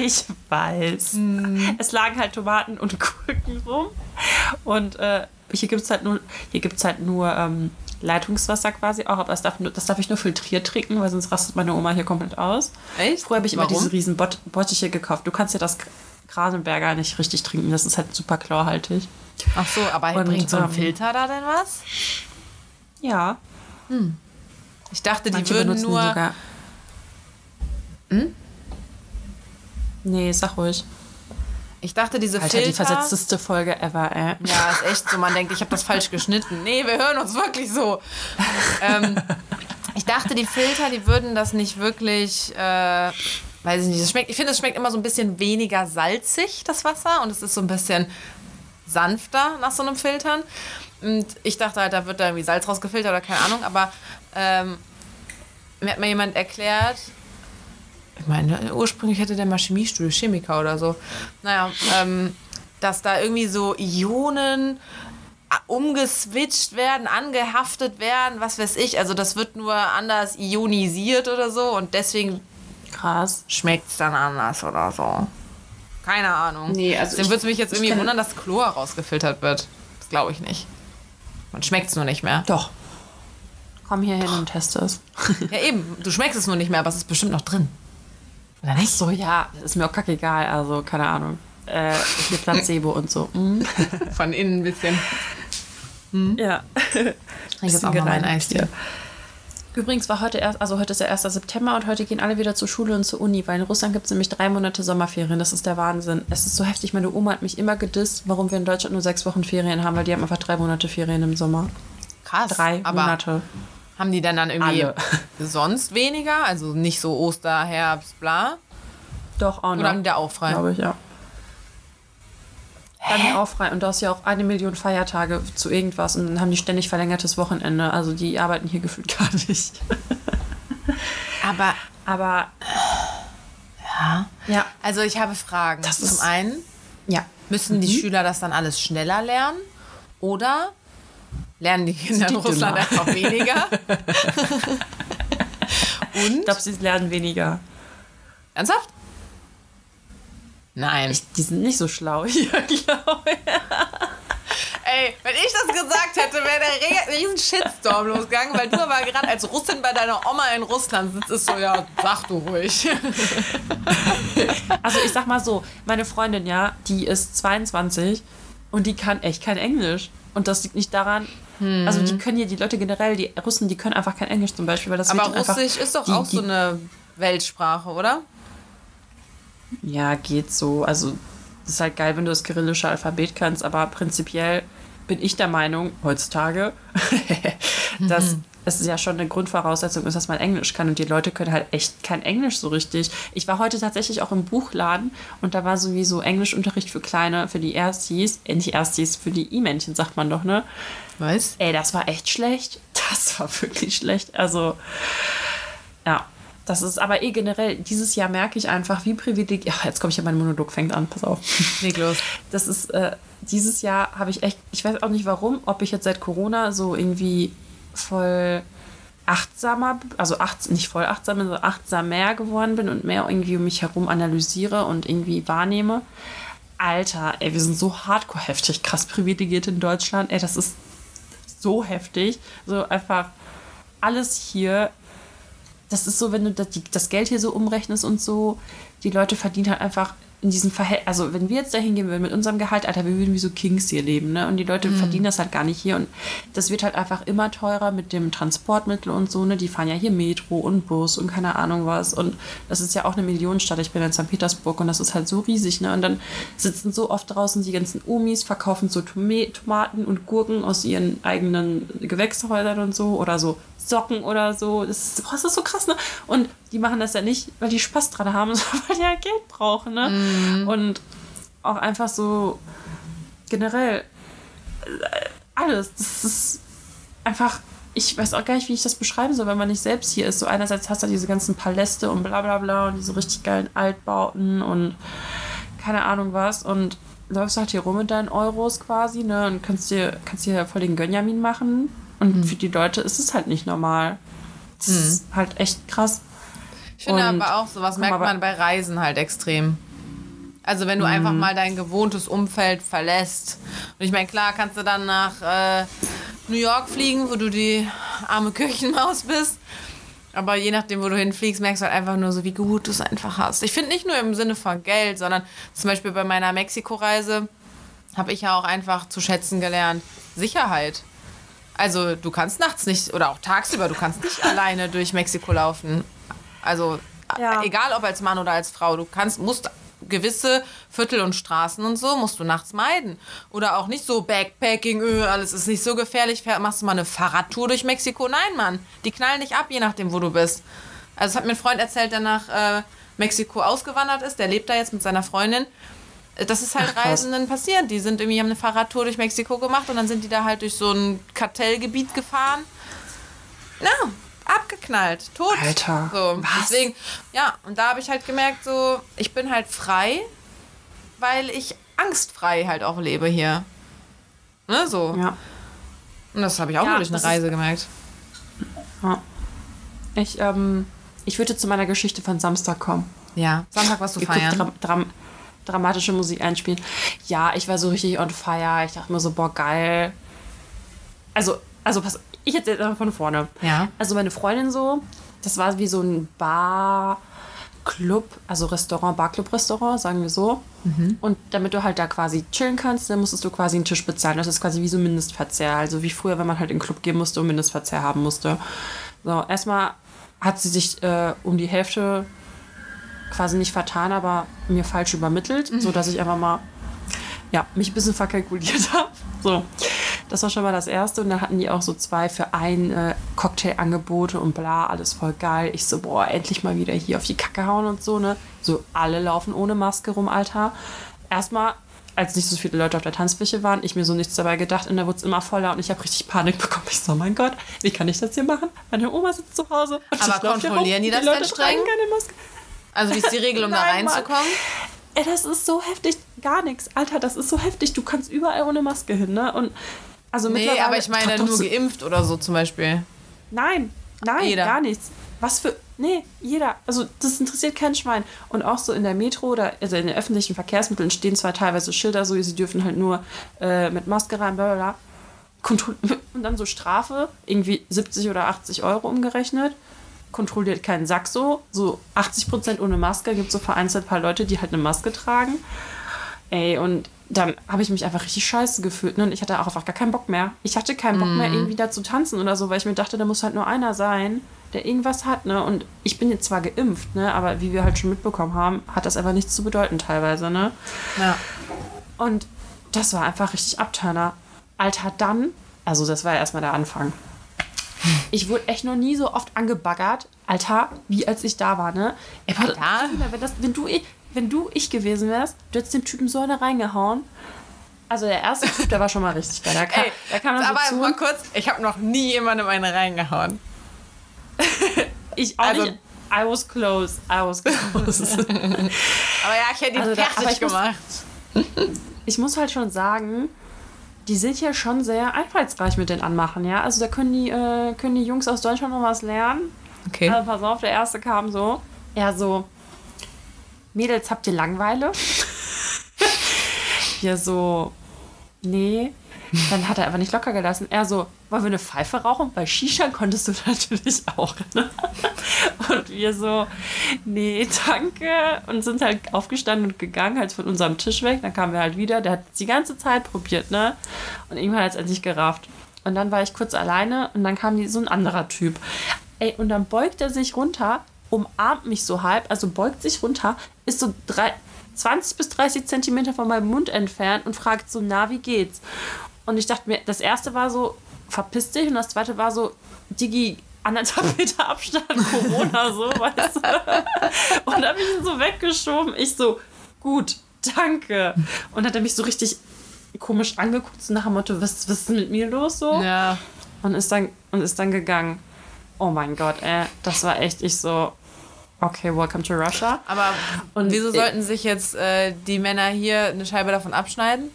Ich weiß. Es lagen halt Tomaten und Gurken rum. Und äh, hier gibt es halt nur, hier gibt's halt nur ähm, Leitungswasser quasi auch, aber das darf, das darf ich nur filtriert trinken, weil sonst rastet meine Oma hier komplett aus. Echt? Früher habe ich immer Warum? diese riesen Bot Bottiche gekauft. Du kannst ja das Krasenberger nicht richtig trinken, das ist halt super chlorhaltig. Ach so, aber Und, bringt so ein ähm, Filter da denn was? Ja, Ich dachte, die manche würden nur. sogar... Hm? Nee, sag ruhig. Ich dachte, diese Alter, die Filter. versetzteste Folge ever, ey. Ja, ist echt so. Man denkt, ich habe das falsch geschnitten. Nee, wir hören uns wirklich so. ähm, ich dachte, die Filter, die würden das nicht wirklich. Äh, weiß ich nicht. Das schmeckt, ich finde, es schmeckt immer so ein bisschen weniger salzig, das Wasser. Und es ist so ein bisschen sanfter nach so einem Filtern. Und ich dachte halt, da wird da irgendwie Salz rausgefiltert oder keine Ahnung. Aber ähm, mir hat mal jemand erklärt, ich meine, ursprünglich hätte der mal Chemiestudio, Chemiker oder so. Naja, ähm, dass da irgendwie so Ionen a- umgeswitcht werden, angehaftet werden, was weiß ich. Also das wird nur anders ionisiert oder so und deswegen Krass. schmeckt es dann anders oder so. Keine Ahnung. Nee, also Deswegen würde es mich jetzt irgendwie wundern, dass Chlor rausgefiltert wird. Das glaube ich nicht. Man schmeckt es nur nicht mehr. Doch. Komm hier hin und teste es. Ja eben, du schmeckst es nur nicht mehr, aber es ist bestimmt noch drin. Oder nicht? So, ja, ist mir auch kackegal. Also, keine Ahnung. Äh, hier Placebo und so. <laughs> Mm. Von innen ein bisschen. Ja. Ich jetzt auch mal mein Eistee. Übrigens war heute erst, also heute ist der 1. September und heute gehen alle wieder zur Schule und zur Uni, weil in Russland gibt es nämlich drei Monate Sommerferien. Das ist der Wahnsinn. Es ist so heftig. Meine Oma hat mich immer gedisst, warum wir in Deutschland nur sechs Wochen Ferien haben, weil die haben einfach drei Monate Ferien im Sommer. Krass. Drei aber Monate. Haben die denn dann irgendwie Alle. sonst weniger? Also nicht so Oster, Herbst, bla? Doch, auch noch. Oder haben die da auch frei? Glaube ich, ja. Dann die auch frei. Und da ist ja auch eine Million Feiertage zu irgendwas. Und dann haben die ständig verlängertes Wochenende. Also die arbeiten hier <laughs> gefühlt gar nicht. Aber, Aber ja. ja, Also ich habe Fragen. Das Zum einen, ja. müssen die Schüler das dann alles schneller lernen? Oder lernen die Kinder die in Russland dümmer? einfach weniger? <laughs> Und? Ich glaube, sie lernen weniger. Ernsthaft? Nein. Die sind nicht so schlau <laughs> hier, glaube ich. Ey, wenn ich das gesagt hätte, wäre der riesen Shitstorm losgegangen, weil du aber gerade als Russin bei deiner Oma in Russland sitzt, ist so, ja, sag du ruhig. Also ich sag mal so, meine Freundin, ja, die ist 22 und die kann echt kein Englisch. Und das liegt nicht daran, also die können hier, die Leute generell, die Russen, die können einfach kein Englisch zum Beispiel, weil das Aber Russisch ist doch die- auch so eine Weltsprache, oder? Ja, geht so. Also, das ist halt geil, wenn du das kyrillische Alphabet kannst, aber prinzipiell bin ich der Meinung, heutzutage, <laughs> dass es ja schon eine Grundvoraussetzung ist, dass man Englisch kann und die Leute können halt echt kein Englisch so richtig. Ich war heute tatsächlich auch im Buchladen und da war sowieso Englischunterricht für Kleine, für die Erstis, äh, nicht Erstis, für die I-Männchen, sagt man doch, ne? Was? Ey, das war echt schlecht. <laughs> Das war wirklich schlecht. Also, ja. Das ist aber eh generell, dieses Jahr merke ich einfach, wie privilegiert. Jetzt komme ich ja, mein Monolog fängt an, pass auf. Leg los. Das ist, äh, dieses Jahr habe ich echt, ich weiß auch nicht warum, ob ich jetzt seit Corona so irgendwie voll achtsamer, also acht, nicht voll achtsam, sondern achtsam mehr geworden bin und mehr irgendwie um mich herum analysiere und irgendwie wahrnehme. Alter, ey, wir sind so hardcore heftig, krass privilegiert in Deutschland. Ey, das ist so heftig. So einfach alles hier. Das ist so, wenn du das, das Geld hier so umrechnest und so, die Leute verdienen halt einfach in diesem Verhältnis. Also, wenn wir jetzt da hingehen würden mit unserem Gehalt, Alter, wir würden wie so Kings hier leben, ne? Und die Leute verdienen das halt gar nicht hier. Und das wird halt einfach immer teurer mit dem Transportmittel und so, ne? Die fahren ja hier Metro und Bus und keine Ahnung was. Und das ist ja auch eine Millionenstadt. Ich bin in St. Petersburg und das ist halt so riesig, ne? Und dann sitzen so oft draußen die ganzen Omis, verkaufen so Tomaten und Gurken aus ihren eigenen Gewächshäusern und so oder so Socken oder so. Das ist, boah, das ist so krass, ne? Und die machen das ja nicht, weil die Spaß dran haben, <laughs> sondern weil die ja Geld brauchen, ne? Und auch einfach so generell äh, alles. Das ist einfach, ich weiß auch gar nicht, wie ich das beschreiben soll, wenn man nicht selbst hier ist. So einerseits hast du diese ganzen Paläste und bla bla bla und diese richtig geilen Altbauten und keine Ahnung was und läufst halt hier rum mit deinen Euros quasi, ne? Und kannst dir, kannst dir voll den Gönjamin machen. Und für die Leute ist es halt nicht normal. Das ist halt echt krass. Ich finde Und- aber auch, sowas merkt man bei Reisen halt extrem. Also wenn du Mhm. einfach mal dein gewohntes Umfeld verlässt. Und ich meine, klar kannst du dann nach äh, New York fliegen, wo du die arme Küchenmaus bist. Aber je nachdem, wo du hinfliegst, merkst du halt einfach nur so, wie gut du es einfach hast. Ich finde nicht nur im Sinne von Geld, sondern zum Beispiel bei meiner Mexiko-Reise habe ich ja auch einfach zu schätzen gelernt. Sicherheit. Also du kannst nachts nicht oder auch tagsüber, du kannst nicht alleine durch Mexiko laufen. Also Ja. egal ob als Mann oder als Frau, du kannst, musst gewisse Viertel und Straßen und so musst du nachts meiden. Oder auch nicht so Backpacking, öh, alles ist nicht so gefährlich, fähr- machst du mal eine Fahrradtour durch Mexiko. Nein, Mann, die knallen dich ab, je nachdem, wo du bist. Also es hat mir ein Freund erzählt, der nach äh, Mexiko ausgewandert ist, der lebt da jetzt mit seiner Freundin. Das ist halt Ach. Reisenden passiert. Die sind irgendwie, haben eine Fahrradtour durch Mexiko gemacht und dann sind die da halt durch so ein Kartellgebiet gefahren. Na, abgeknallt, tot. Alter, So, was? deswegen, ja, und da habe ich halt gemerkt, so, ich bin halt frei, weil ich angstfrei halt auch lebe hier. Ne, so. Ja. Und das habe ich auch Ja, nur durch eine das ist- Reise gemerkt. ja. Ich, ähm, ich würde zu meiner Geschichte von Samstag kommen. Ja. Sonntag warst du Ihr feiern. Dram Dram dramatische Musik einspielen. Ja, ich war so richtig on fire. Ich dachte mir so, boah, geil. Also, also pass, ich erzähle jetzt einfach von vorne. Ja. Also meine Freundin so, das war wie so ein Bar, Club, also Restaurant, Bar-Club-Restaurant, sagen wir so. Und damit du halt da quasi chillen kannst, dann musstest du quasi einen Tisch bezahlen. Das ist quasi wie so Mindestverzehr. Also wie früher, wenn man halt in den Club gehen musste und Mindestverzehr haben musste. So, erstmal hat sie sich äh, um die Hälfte quasi nicht vertan, aber mir falsch übermittelt, so dass ich einfach mal ja, mich ein bisschen verkalkuliert <laughs> habe. So. Das war schon mal das Erste. Und dann hatten die auch so zwei für ein äh, Cocktailangebote und bla, alles voll geil. Ich so, boah, endlich mal wieder hier auf die Kacke hauen und so, ne? So, alle laufen ohne Maske rum, Alter. Erstmal, als nicht so viele Leute auf der Tanzfläche waren, ich mir so nichts dabei gedacht und da wurde es immer voller und ich habe richtig Panik bekommen. Ich so, mein Gott, wie kann ich das hier machen? Meine Oma sitzt zu Hause. Und Aber kontrollieren rum, die das Leute dann streng? keine Maske. Also wie ist die Regel, um da <laughs> Nein, Mann. reinzukommen? Ey, das ist so heftig. Gar nichts. Alter, das ist so heftig. Du kannst überall ohne Maske hin, ne? Und also Nee, aber ich meine Trag doch nur geimpft oder so zum Beispiel. Nein, nein, Jeder. gar nichts. Was für. Nee, jeder. Also, das interessiert kein Schwein. Und auch so in der Metro oder also in den öffentlichen Verkehrsmitteln stehen zwar teilweise Schilder, so, sie dürfen halt nur äh, mit Maske rein, bla bla bla. <laughs> Und dann so Strafe, irgendwie 70 oder 80 Euro umgerechnet. Kontrolliert keinen Sack so. So 80 Prozent ohne Maske. Gibt so vereinzelt ein paar Leute, die halt eine Maske tragen. Ey, und dann habe ich mich einfach richtig scheiße gefühlt. Ne? Und ich hatte auch einfach gar keinen Bock mehr. Ich hatte keinen Bock mehr, irgendwie da zu tanzen oder so, weil ich mir dachte, da muss halt nur einer sein, der irgendwas hat. Ne? Und ich bin jetzt zwar geimpft, ne? aber wie wir halt schon mitbekommen haben, hat das einfach nichts zu bedeuten teilweise. Ne? Ja. Und das war einfach richtig Abturner. Alter, dann, also das war ja erstmal der Anfang. Ich wurde echt noch nie so oft angebaggert, Alter, wie als ich da war, ne? Ey, warte, Alter. wenn, das, wenn, du, ich- wenn du ich gewesen wärst, du hättest dem Typen so eine reingehauen. Also der erste Typ, der war schon mal richtig geil. Der kam, Ey, der kam aber so mal kurz, ich habe noch nie jemandem eine reingehauen. <laughs> Ich auch also- nicht. I was close. I was close. <laughs> Aber ja, ich hätte ihn Also da- fertig aber ich muss- gemacht. ich muss halt schon sagen, die sind ja schon sehr einfallsreich mit den Anmachen, ja. Also da können die, äh, können die Jungs aus Deutschland noch was lernen. Okay. Also pass auf, der erste kam so. Er so, Mädels, habt ihr Langeweile? <laughs> Wir so, nee. Dann hat er einfach nicht locker gelassen. Er so, wollen wir eine Pfeife rauchen? Bei Shisha konntest du <laughs> natürlich auch. Ne? Und wir so, nee, danke. Und sind halt aufgestanden und gegangen, halt von unserem Tisch weg. Dann kamen wir halt wieder. Der hat die ganze Zeit probiert, ne? Und irgendwann hat es endlich gerafft. Und dann war ich kurz alleine und dann kam die, so ein anderer Typ. Ey, und dann beugt er sich runter, umarmt mich so halb, also beugt sich runter, ist so drei, 20 bis 30 Zentimeter von meinem Mund entfernt und fragt so, na, wie geht's? Und ich dachte mir, das erste war so, verpiss dich, und das zweite war so, Digi, anderthalb <laughs> Meter Abstand, Corona, so, weißt du? <laughs> Und dann habe ich ihn so weggeschoben. Ich so, gut, danke. Und hat er mich so richtig komisch angeguckt, so nach dem Motto, was, was ist denn mit mir los so? Ja. Und ist dann, und ist dann gegangen. Oh mein Gott, ey, das war echt ich so, okay, welcome to Russia. Aber Und wieso sollten sich jetzt äh, die Männer hier eine Scheibe davon abschneiden?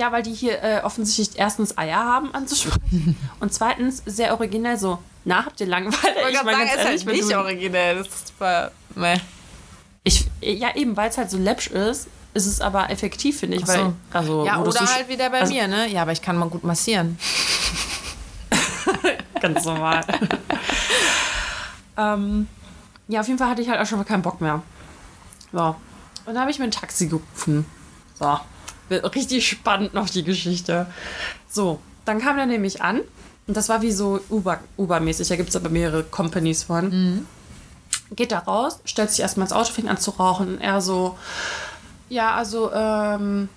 Ja, weil die hier äh, offensichtlich erstens Eier haben anzusprechen <laughs> und zweitens sehr originell so, na, habt ihr Langeweile? Ich wollte gerade mein, sagen, ganz ist halt ehrlich, wenn nicht originell. Das ist super. Meh. Ich, ja, eben, weil es halt so läppsch ist, ist es aber effektiv, finde ich. So. Weil, also, Ja, oder halt wieder bei also- mir, ne? Ja, aber ich kann mal gut massieren. <laughs> Ganz normal. ähm, ja, auf jeden Fall hatte ich halt auch schon mal keinen Bock mehr. So. Und dann habe ich mir ein Taxi gerufen. So. Richtig spannend noch die Geschichte. So. Dann kam der nämlich an. Und das war wie so Uber- Uber-mäßig. da gibt es aber mehrere Companies von. Geht da raus, stellt sich erstmal ins Auto, fängt an zu rauchen. Und er so, ja, also, ähm,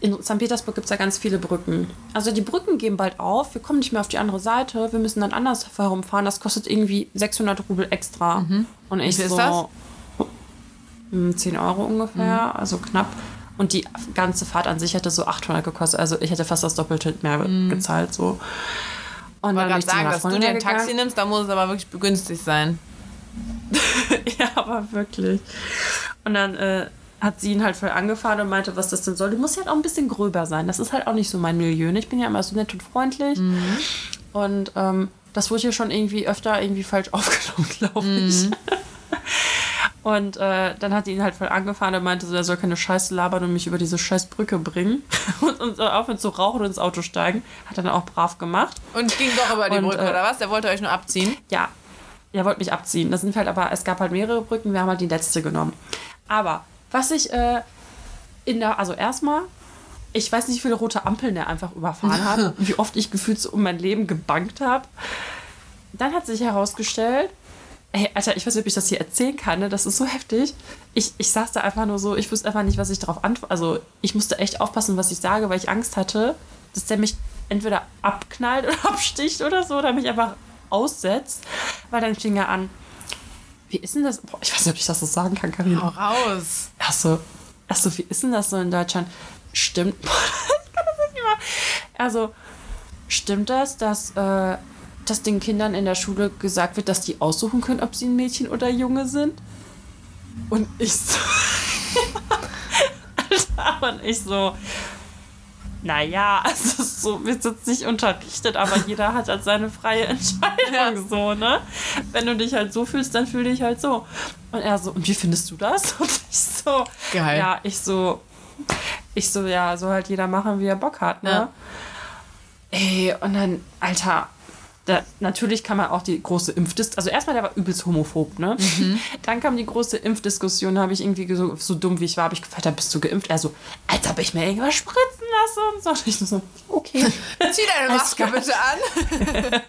in St. Petersburg gibt es ja ganz viele Brücken. Also die Brücken gehen bald auf, wir kommen nicht mehr auf die andere Seite, wir müssen dann anders herumfahren, das kostet irgendwie 600 Rubel extra. Und ich ist so, das? hm, 10 Euro ungefähr, also knapp. Und die ganze Fahrt an sich hätte so 800 gekostet, also ich hätte fast das Doppelte mehr gezahlt, so. Und dann bin ich sagen, dass du dir ein. Taxi nimmst, da muss es aber wirklich begünstigt sein. <laughs> Ja, aber wirklich. Und dann äh, hat sie ihn halt voll angefahren und meinte, was das denn soll. Du musst halt auch ein bisschen gröber sein. Das ist halt auch nicht so mein Milieu. ne? Ich bin ja immer so nett und freundlich. Und ähm, das wurde hier schon irgendwie öfter irgendwie falsch <laughs> aufgenommen, glaube ich. <laughs> Und äh, dann hat sie ihn halt voll angefahren und meinte so, er soll keine Scheiße labern und mich über diese scheiß Brücke bringen <laughs> und, und aufhören zu rauchen und ins Auto steigen. Hat er dann auch brav gemacht. Und ging doch über die Und, Brücke, äh, oder was? Der wollte euch nur abziehen. Ja, er wollte mich abziehen. Das sind halt aber, es gab halt mehrere Brücken, wir haben halt die letzte genommen. Aber was ich äh, in der, also erstmal, ich weiß nicht, wie viele rote Ampeln er einfach überfahren hat, <laughs> wie oft ich gefühlt so um mein Leben gebankt habe. Dann hat sich herausgestellt, ey, Alter, ich weiß nicht, ob ich das hier erzählen kann, ne? das ist so heftig. Ich, ich saß da einfach nur so, ich wusste einfach nicht, was ich darauf antworte. Also ich musste echt aufpassen, was ich sage, weil ich Angst hatte, dass der mich entweder abknallt <laughs> oder absticht oder so, oder mich einfach aussetzt. Weil dann fing er an, wie ist denn das? Boah, ich weiß nicht, ob ich das so sagen kann, Karina. Hau raus. Achso, achso, wie ist denn das so in Deutschland? Stimmt. <laughs> ich kann das nicht mehr. Also, stimmt das, dass, äh, dass den Kindern in der Schule gesagt wird, dass die aussuchen können, ob sie ein Mädchen oder Junge sind? Und ich so. <laughs> Alter, und ich so. Naja, also so, wir sind nicht unterrichtet, aber jeder hat halt seine freie Entscheidung, Ja. so, ne? Wenn du dich halt so fühlst, dann fühl dich halt so. Und er so, und wie findest du das? <laughs> Und ich so, Geil. ja, ich so, ich so, ja, so halt jeder machen, wie er Bock hat, ne? Ja. Ey, und dann, Alter, da, natürlich kann man auch die große Impfdiskussion, also erstmal, der war übelst homophob, ne? <laughs> Dann kam die große Impfdiskussion, da habe ich irgendwie so, so dumm wie ich war, habe ich gefragt, "Ja, bist du geimpft? Er so, als ob ich mir irgendwas spritzen lasse und so. Und ich so, okay. <laughs> Zieh deine Maske bitte an.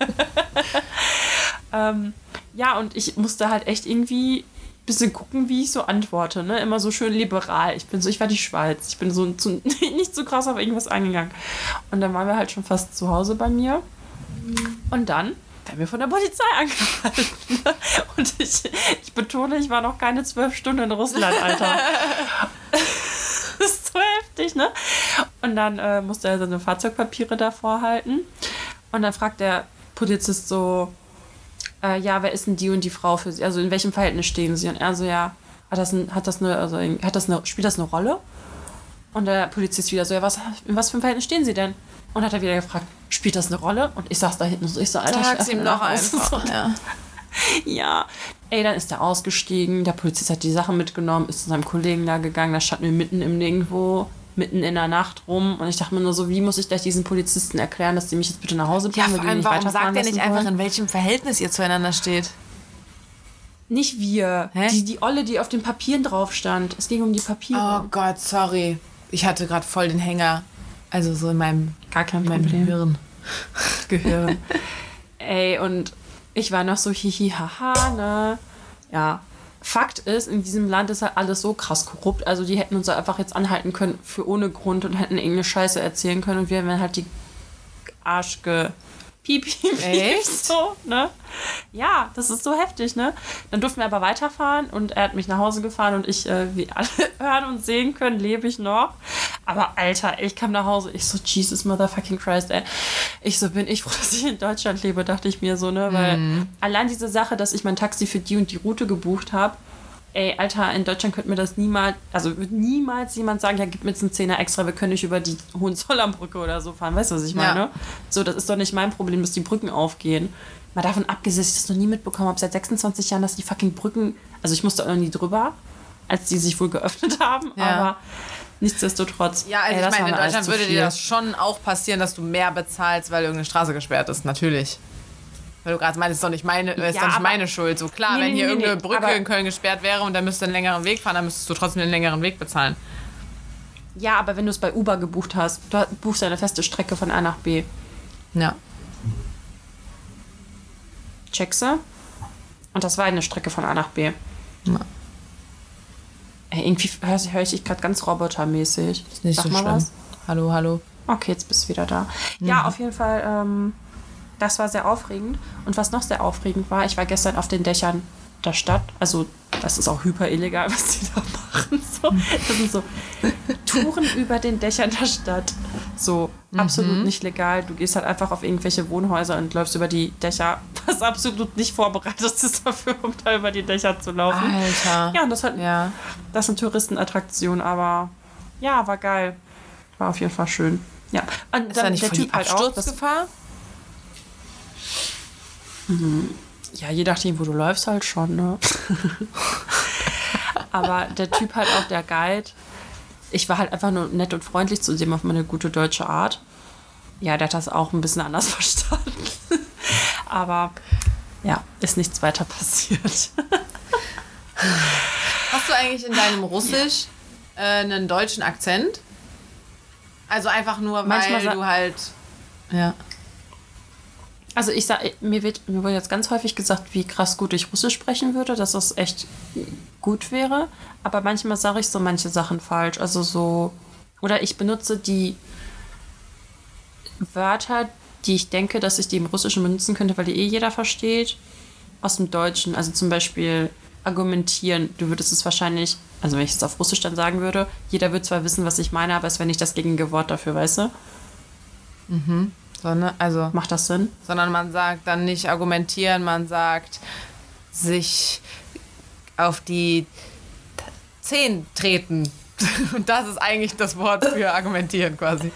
<laughs> ähm, ja, und ich musste halt echt irgendwie ein bisschen gucken, wie ich so antworte, ne? Immer so schön liberal. Ich bin so, ich war die Schweiz. Ich bin so zu, nicht so krass auf irgendwas eingegangen. Und dann waren wir halt schon fast zu Hause bei mir. Und dann werden wir von der Polizei angehalten. <laughs> Und ich, ich betone, ich war noch keine zwölf Stunden in Russland, Alter. <laughs> das ist so heftig, ne? Und dann äh, musste er seine Fahrzeugpapiere davor halten. Und dann fragt der Polizist so, äh, ja, wer ist denn die und die Frau für Sie? Also in welchem Verhältnis stehen Sie? Und er so, ja, hat das, ein, hat das eine, also hat das eine, spielt das eine Rolle? Und der Polizist wieder so, ja, was, in was für einem Verhältnis stehen Sie denn? Und hat er wieder gefragt, spielt das eine Rolle? Und ich saß da hinten so, ich so, Alter, Sag's ihm doch Hause. einfach. <laughs> Ja. Ja, ey, dann ist er ausgestiegen, der Polizist hat die Sachen mitgenommen, ist zu seinem Kollegen da gegangen, da standen wir mitten im Nirgendwo, mitten in der Nacht rum und ich dachte mir nur so, wie muss ich gleich diesen Polizisten erklären, dass die mich jetzt bitte nach Hause Ja, bringen, vor weil die allem, warum sagt er nicht einfach, wollen? in welchem Verhältnis ihr zueinander steht? Nicht wir, Hä? die, die Olle, die auf den Papieren drauf stand. Es ging um die Papiere. Oh Gott, sorry. Ich hatte gerade voll den Hänger. Also so in meinem, Gar kein Problem. Hirn. <laughs> Gehirn. Ey, und ich war noch so hihi haha, ne? Ja. Fakt ist, in diesem Land ist halt alles so krass korrupt. Also die hätten uns einfach jetzt anhalten können für ohne Grund und hätten irgendeine Scheiße erzählen können und wir wären halt die Arschge piep, piep, piep, so, ne? Ja, das ist so heftig, ne? Dann durften wir aber weiterfahren und er hat mich nach Hause gefahren und ich, äh, wie alle <laughs> hören und sehen können, lebe ich noch. Aber Alter, ich kam nach Hause, ich so, Jesus motherfucking Christ, ey. Ich so, bin ich froh, <laughs> dass ich in Deutschland lebe, dachte ich mir so, ne? Weil allein diese Sache, dass ich mein Taxi für die und die Route gebucht habe, ey, Alter, in Deutschland könnte mir das niemals, also wird niemals jemand sagen, ja, gib mir jetzt einen Zehner extra, wir können nicht über die Hohenzollernbrücke oder so fahren. Weißt du, was ich meine? Ja. So, das ist doch nicht mein Problem, dass die Brücken aufgehen. Mal davon abgesehen, dass ich das noch nie mitbekommen habe, seit 26 Jahren, dass die fucking Brücken, also ich musste auch noch nie drüber, als die sich wohl geöffnet haben, Ja. aber nichtsdestotrotz. Ja, also ey, ich meine, in Deutschland würde dir das schon auch passieren, dass du mehr bezahlst, weil irgendeine Straße gesperrt ist. Natürlich. Weil du gerade meinst, ist doch nicht meine, ist Ja, doch nicht meine Schuld. So klar, Nee, wenn hier nee, irgendeine nee, Brücke in Köln gesperrt wäre und dann müsstest du einen längeren Weg fahren, dann müsstest du trotzdem einen längeren Weg bezahlen. Ja, aber wenn du es bei Uber gebucht hast, du buchst eine feste Strecke von A nach B. Ja. Checkst du? Und das war eine Strecke von A nach B. Ja. Ey, irgendwie höre hör ich dich gerade ganz robotermäßig. Ist nicht Sag so mal schlimm. was. Hallo, hallo. Okay, jetzt bist du wieder da. Ja, auf jeden Fall, ähm, das war sehr aufregend. Und was noch sehr aufregend war, ich war gestern auf den Dächern der Stadt. Also, das ist auch hyper illegal, <laughs> was die da machen. So, das sind so Touren <laughs> über den Dächern der Stadt. So, absolut nicht legal. Du gehst halt einfach auf irgendwelche Wohnhäuser und läufst über die Dächer, <laughs> was absolut nicht vorbereitet ist dafür, um da über die Dächer zu laufen. Alter. Ja, und das hat Ja. das ist eine Touristenattraktion, aber ja, war geil. War auf jeden Fall schön. Ja. Und Ist da nicht voll die halt das, Absturzgefahr? Ja, je nachdem, wo du läufst, halt schon, ne? <laughs> aber der Typ halt auch, der Guide, ich war halt einfach nur nett und freundlich zu dem auf meine gute deutsche Art. Ja, der hat das auch ein bisschen anders <laughs> verstanden. aber ja, ist nichts weiter passiert. Hast du eigentlich in deinem Russisch äh, einen deutschen Akzent? Also einfach nur, weil Manchmal du halt. Ja. Also ich sag, mir wird mir wurde jetzt ganz häufig gesagt, wie krass gut ich Russisch sprechen würde, dass das echt gut wäre. Aber manchmal sage ich so manche Sachen falsch. Also so. Oder ich benutze die Wörter, die ich denke, dass ich die im Russischen benutzen könnte, weil die eh jeder versteht, aus dem Deutschen. Also zum Beispiel argumentieren. Du würdest es wahrscheinlich, also wenn ich es auf Russisch dann sagen würde, jeder wird zwar wissen, was ich meine, aber es wäre nicht das gängige Wort dafür, weißt du? So, ne? Also, Macht das Sinn? sondern man sagt dann nicht argumentieren, man sagt sich auf die Zehen treten. <laughs> Und das ist eigentlich das Wort für argumentieren quasi.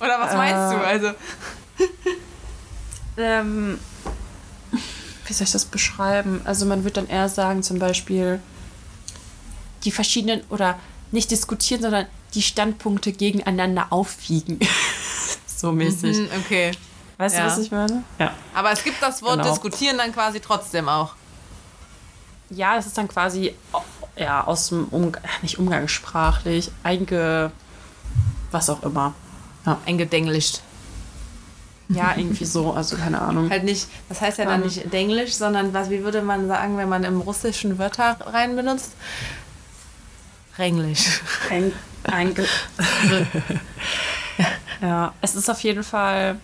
Oder was meinst du? Äh. Also, Ähm, wie soll ich das beschreiben? Also man würde dann eher sagen, zum Beispiel die verschiedenen oder nicht diskutieren, sondern die Standpunkte gegeneinander aufwiegen. <laughs> so mäßig. hm, okay. Weißt Ja. du, was ich meine? Ja. Aber es gibt das Wort Genau. diskutieren dann quasi trotzdem auch. Ja, es ist dann quasi ja, aus dem Umgang, nicht umgangssprachlich, einge. was auch immer. Eingedenglischt. Ja, irgendwie so, also keine Ahnung. Halt nicht, das heißt ja dann Ähm. nicht Denglisch, sondern was, wie würde man sagen, wenn man im Russischen Wörter rein benutzt? Renglisch. Ein, einge <laughs> ja, es ist auf jeden Fall.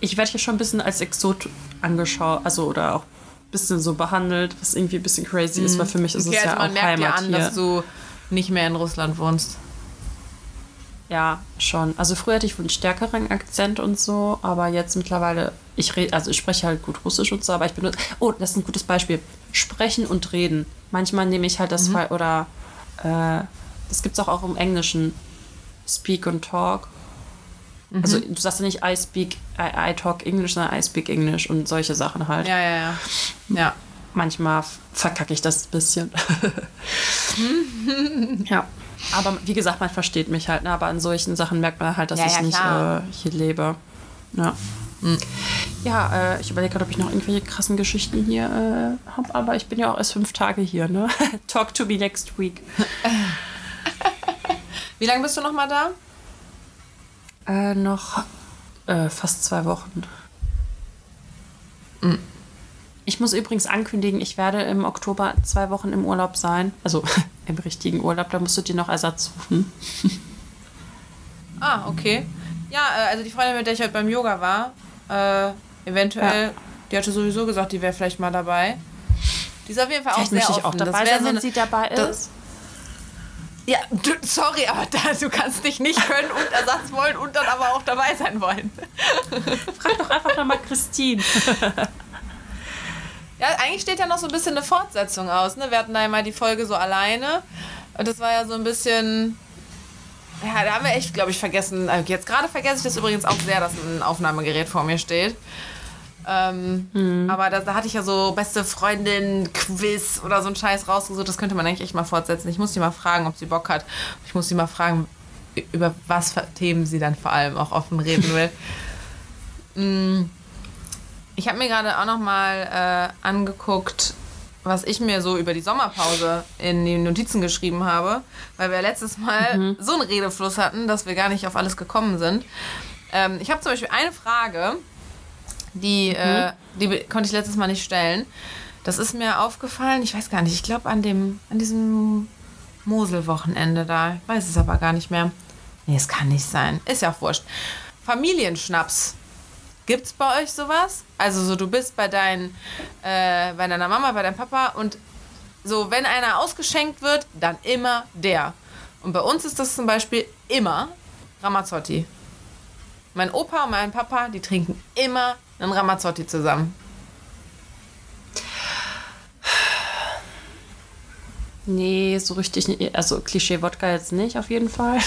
Ich werde hier schon ein bisschen als Exot angeschaut, also oder auch ein bisschen so behandelt, was irgendwie ein bisschen crazy ist, weil für mich ist Okay, es also ja man auch merkt dir Heimat an, hier. dass du nicht mehr in Russland wohnst. Ja, schon. Also früher hatte ich wohl einen stärkeren Akzent und so, aber jetzt mittlerweile, ich rede, also ich spreche halt gut Russisch und so, aber ich benutze. Oh, das ist ein gutes Beispiel. Sprechen und reden. Manchmal nehme ich halt das Fall oder äh, das gibt es auch, auch im Englischen. Speak und talk. Also du sagst ja nicht I speak, I, I talk English, sondern I speak English und solche Sachen halt. Ja, ja, ja. Ja. Manchmal verkacke ich das ein bisschen. <laughs> ja. Aber wie gesagt, man versteht mich halt, ne? aber an solchen Sachen merkt man halt, dass Ja, ich ja, nicht äh, hier lebe. Ja. Ja, äh, ich überlege gerade, ob ich noch irgendwelche krassen Geschichten hier äh, habe, aber ich bin ja auch erst fünf Tage hier, ne? <laughs> Talk to me next week. <laughs> Wie lange bist du noch mal da? Äh, noch äh, fast zwei Wochen. Ich muss übrigens ankündigen, ich werde im Oktober zwei Wochen im Urlaub sein. Also <laughs> im richtigen Urlaub, da musst du dir noch Ersatz suchen. <laughs> Ah, okay. Ja, äh, also die Freundin, mit der ich heute beim Yoga war, äh, eventuell, die hatte sowieso gesagt, die wäre vielleicht mal dabei. Die ist auf jeden Fall auch Vielleicht sehr möchte ich offen. auch Das dabei wär sein, so wenn eine- sie dabei das- ist. Ja, du, sorry, aber da, du kannst dich nicht können und Ersatz wollen und dann aber auch dabei sein wollen. Frag doch einfach nochmal Christine. <laughs> Ja, eigentlich steht ja noch so ein bisschen eine Fortsetzung aus. Ne? Wir hatten da ja mal die Folge so alleine. Und das war ja so ein bisschen. Ja, da haben wir echt, glaube ich, vergessen. äh, Jetzt gerade vergesse ich das übrigens auch sehr, dass ein Aufnahmegerät vor mir steht. Ähm, Aber da, da hatte ich ja so beste Freundin, Quiz oder so ein Scheiß rausgesucht. Das könnte man eigentlich echt mal fortsetzen. Ich muss sie mal fragen, ob sie Bock hat. Ich muss sie mal fragen, über was für Themen sie dann vor allem auch offen reden will. <laughs> Mm. Ich habe mir gerade auch noch mal äh, angeguckt, was ich mir so über die Sommerpause in die Notizen geschrieben habe, weil wir letztes Mal so einen Redefluss hatten, dass wir gar nicht auf alles gekommen sind. Ähm, ich habe zum Beispiel eine Frage, die, äh, die be- konnte ich letztes Mal nicht stellen. Das ist mir aufgefallen, ich weiß gar nicht, ich glaube an dem, an diesem Mosel-Wochenende da. Ich weiß es aber gar nicht mehr. Nee, es kann nicht sein. Ist ja auch wurscht. Familienschnaps. Gibt's bei euch sowas? Also so, du bist bei, dein, äh, bei deiner Mama, bei deinem Papa und so, wenn einer ausgeschenkt wird, dann immer der. Und bei uns ist das zum Beispiel immer Ramazzotti. Mein Opa und mein Papa, die trinken immer einen Ramazzotti zusammen. Nee, so richtig nicht. Also Klischee-Wodka jetzt nicht, auf jeden Fall.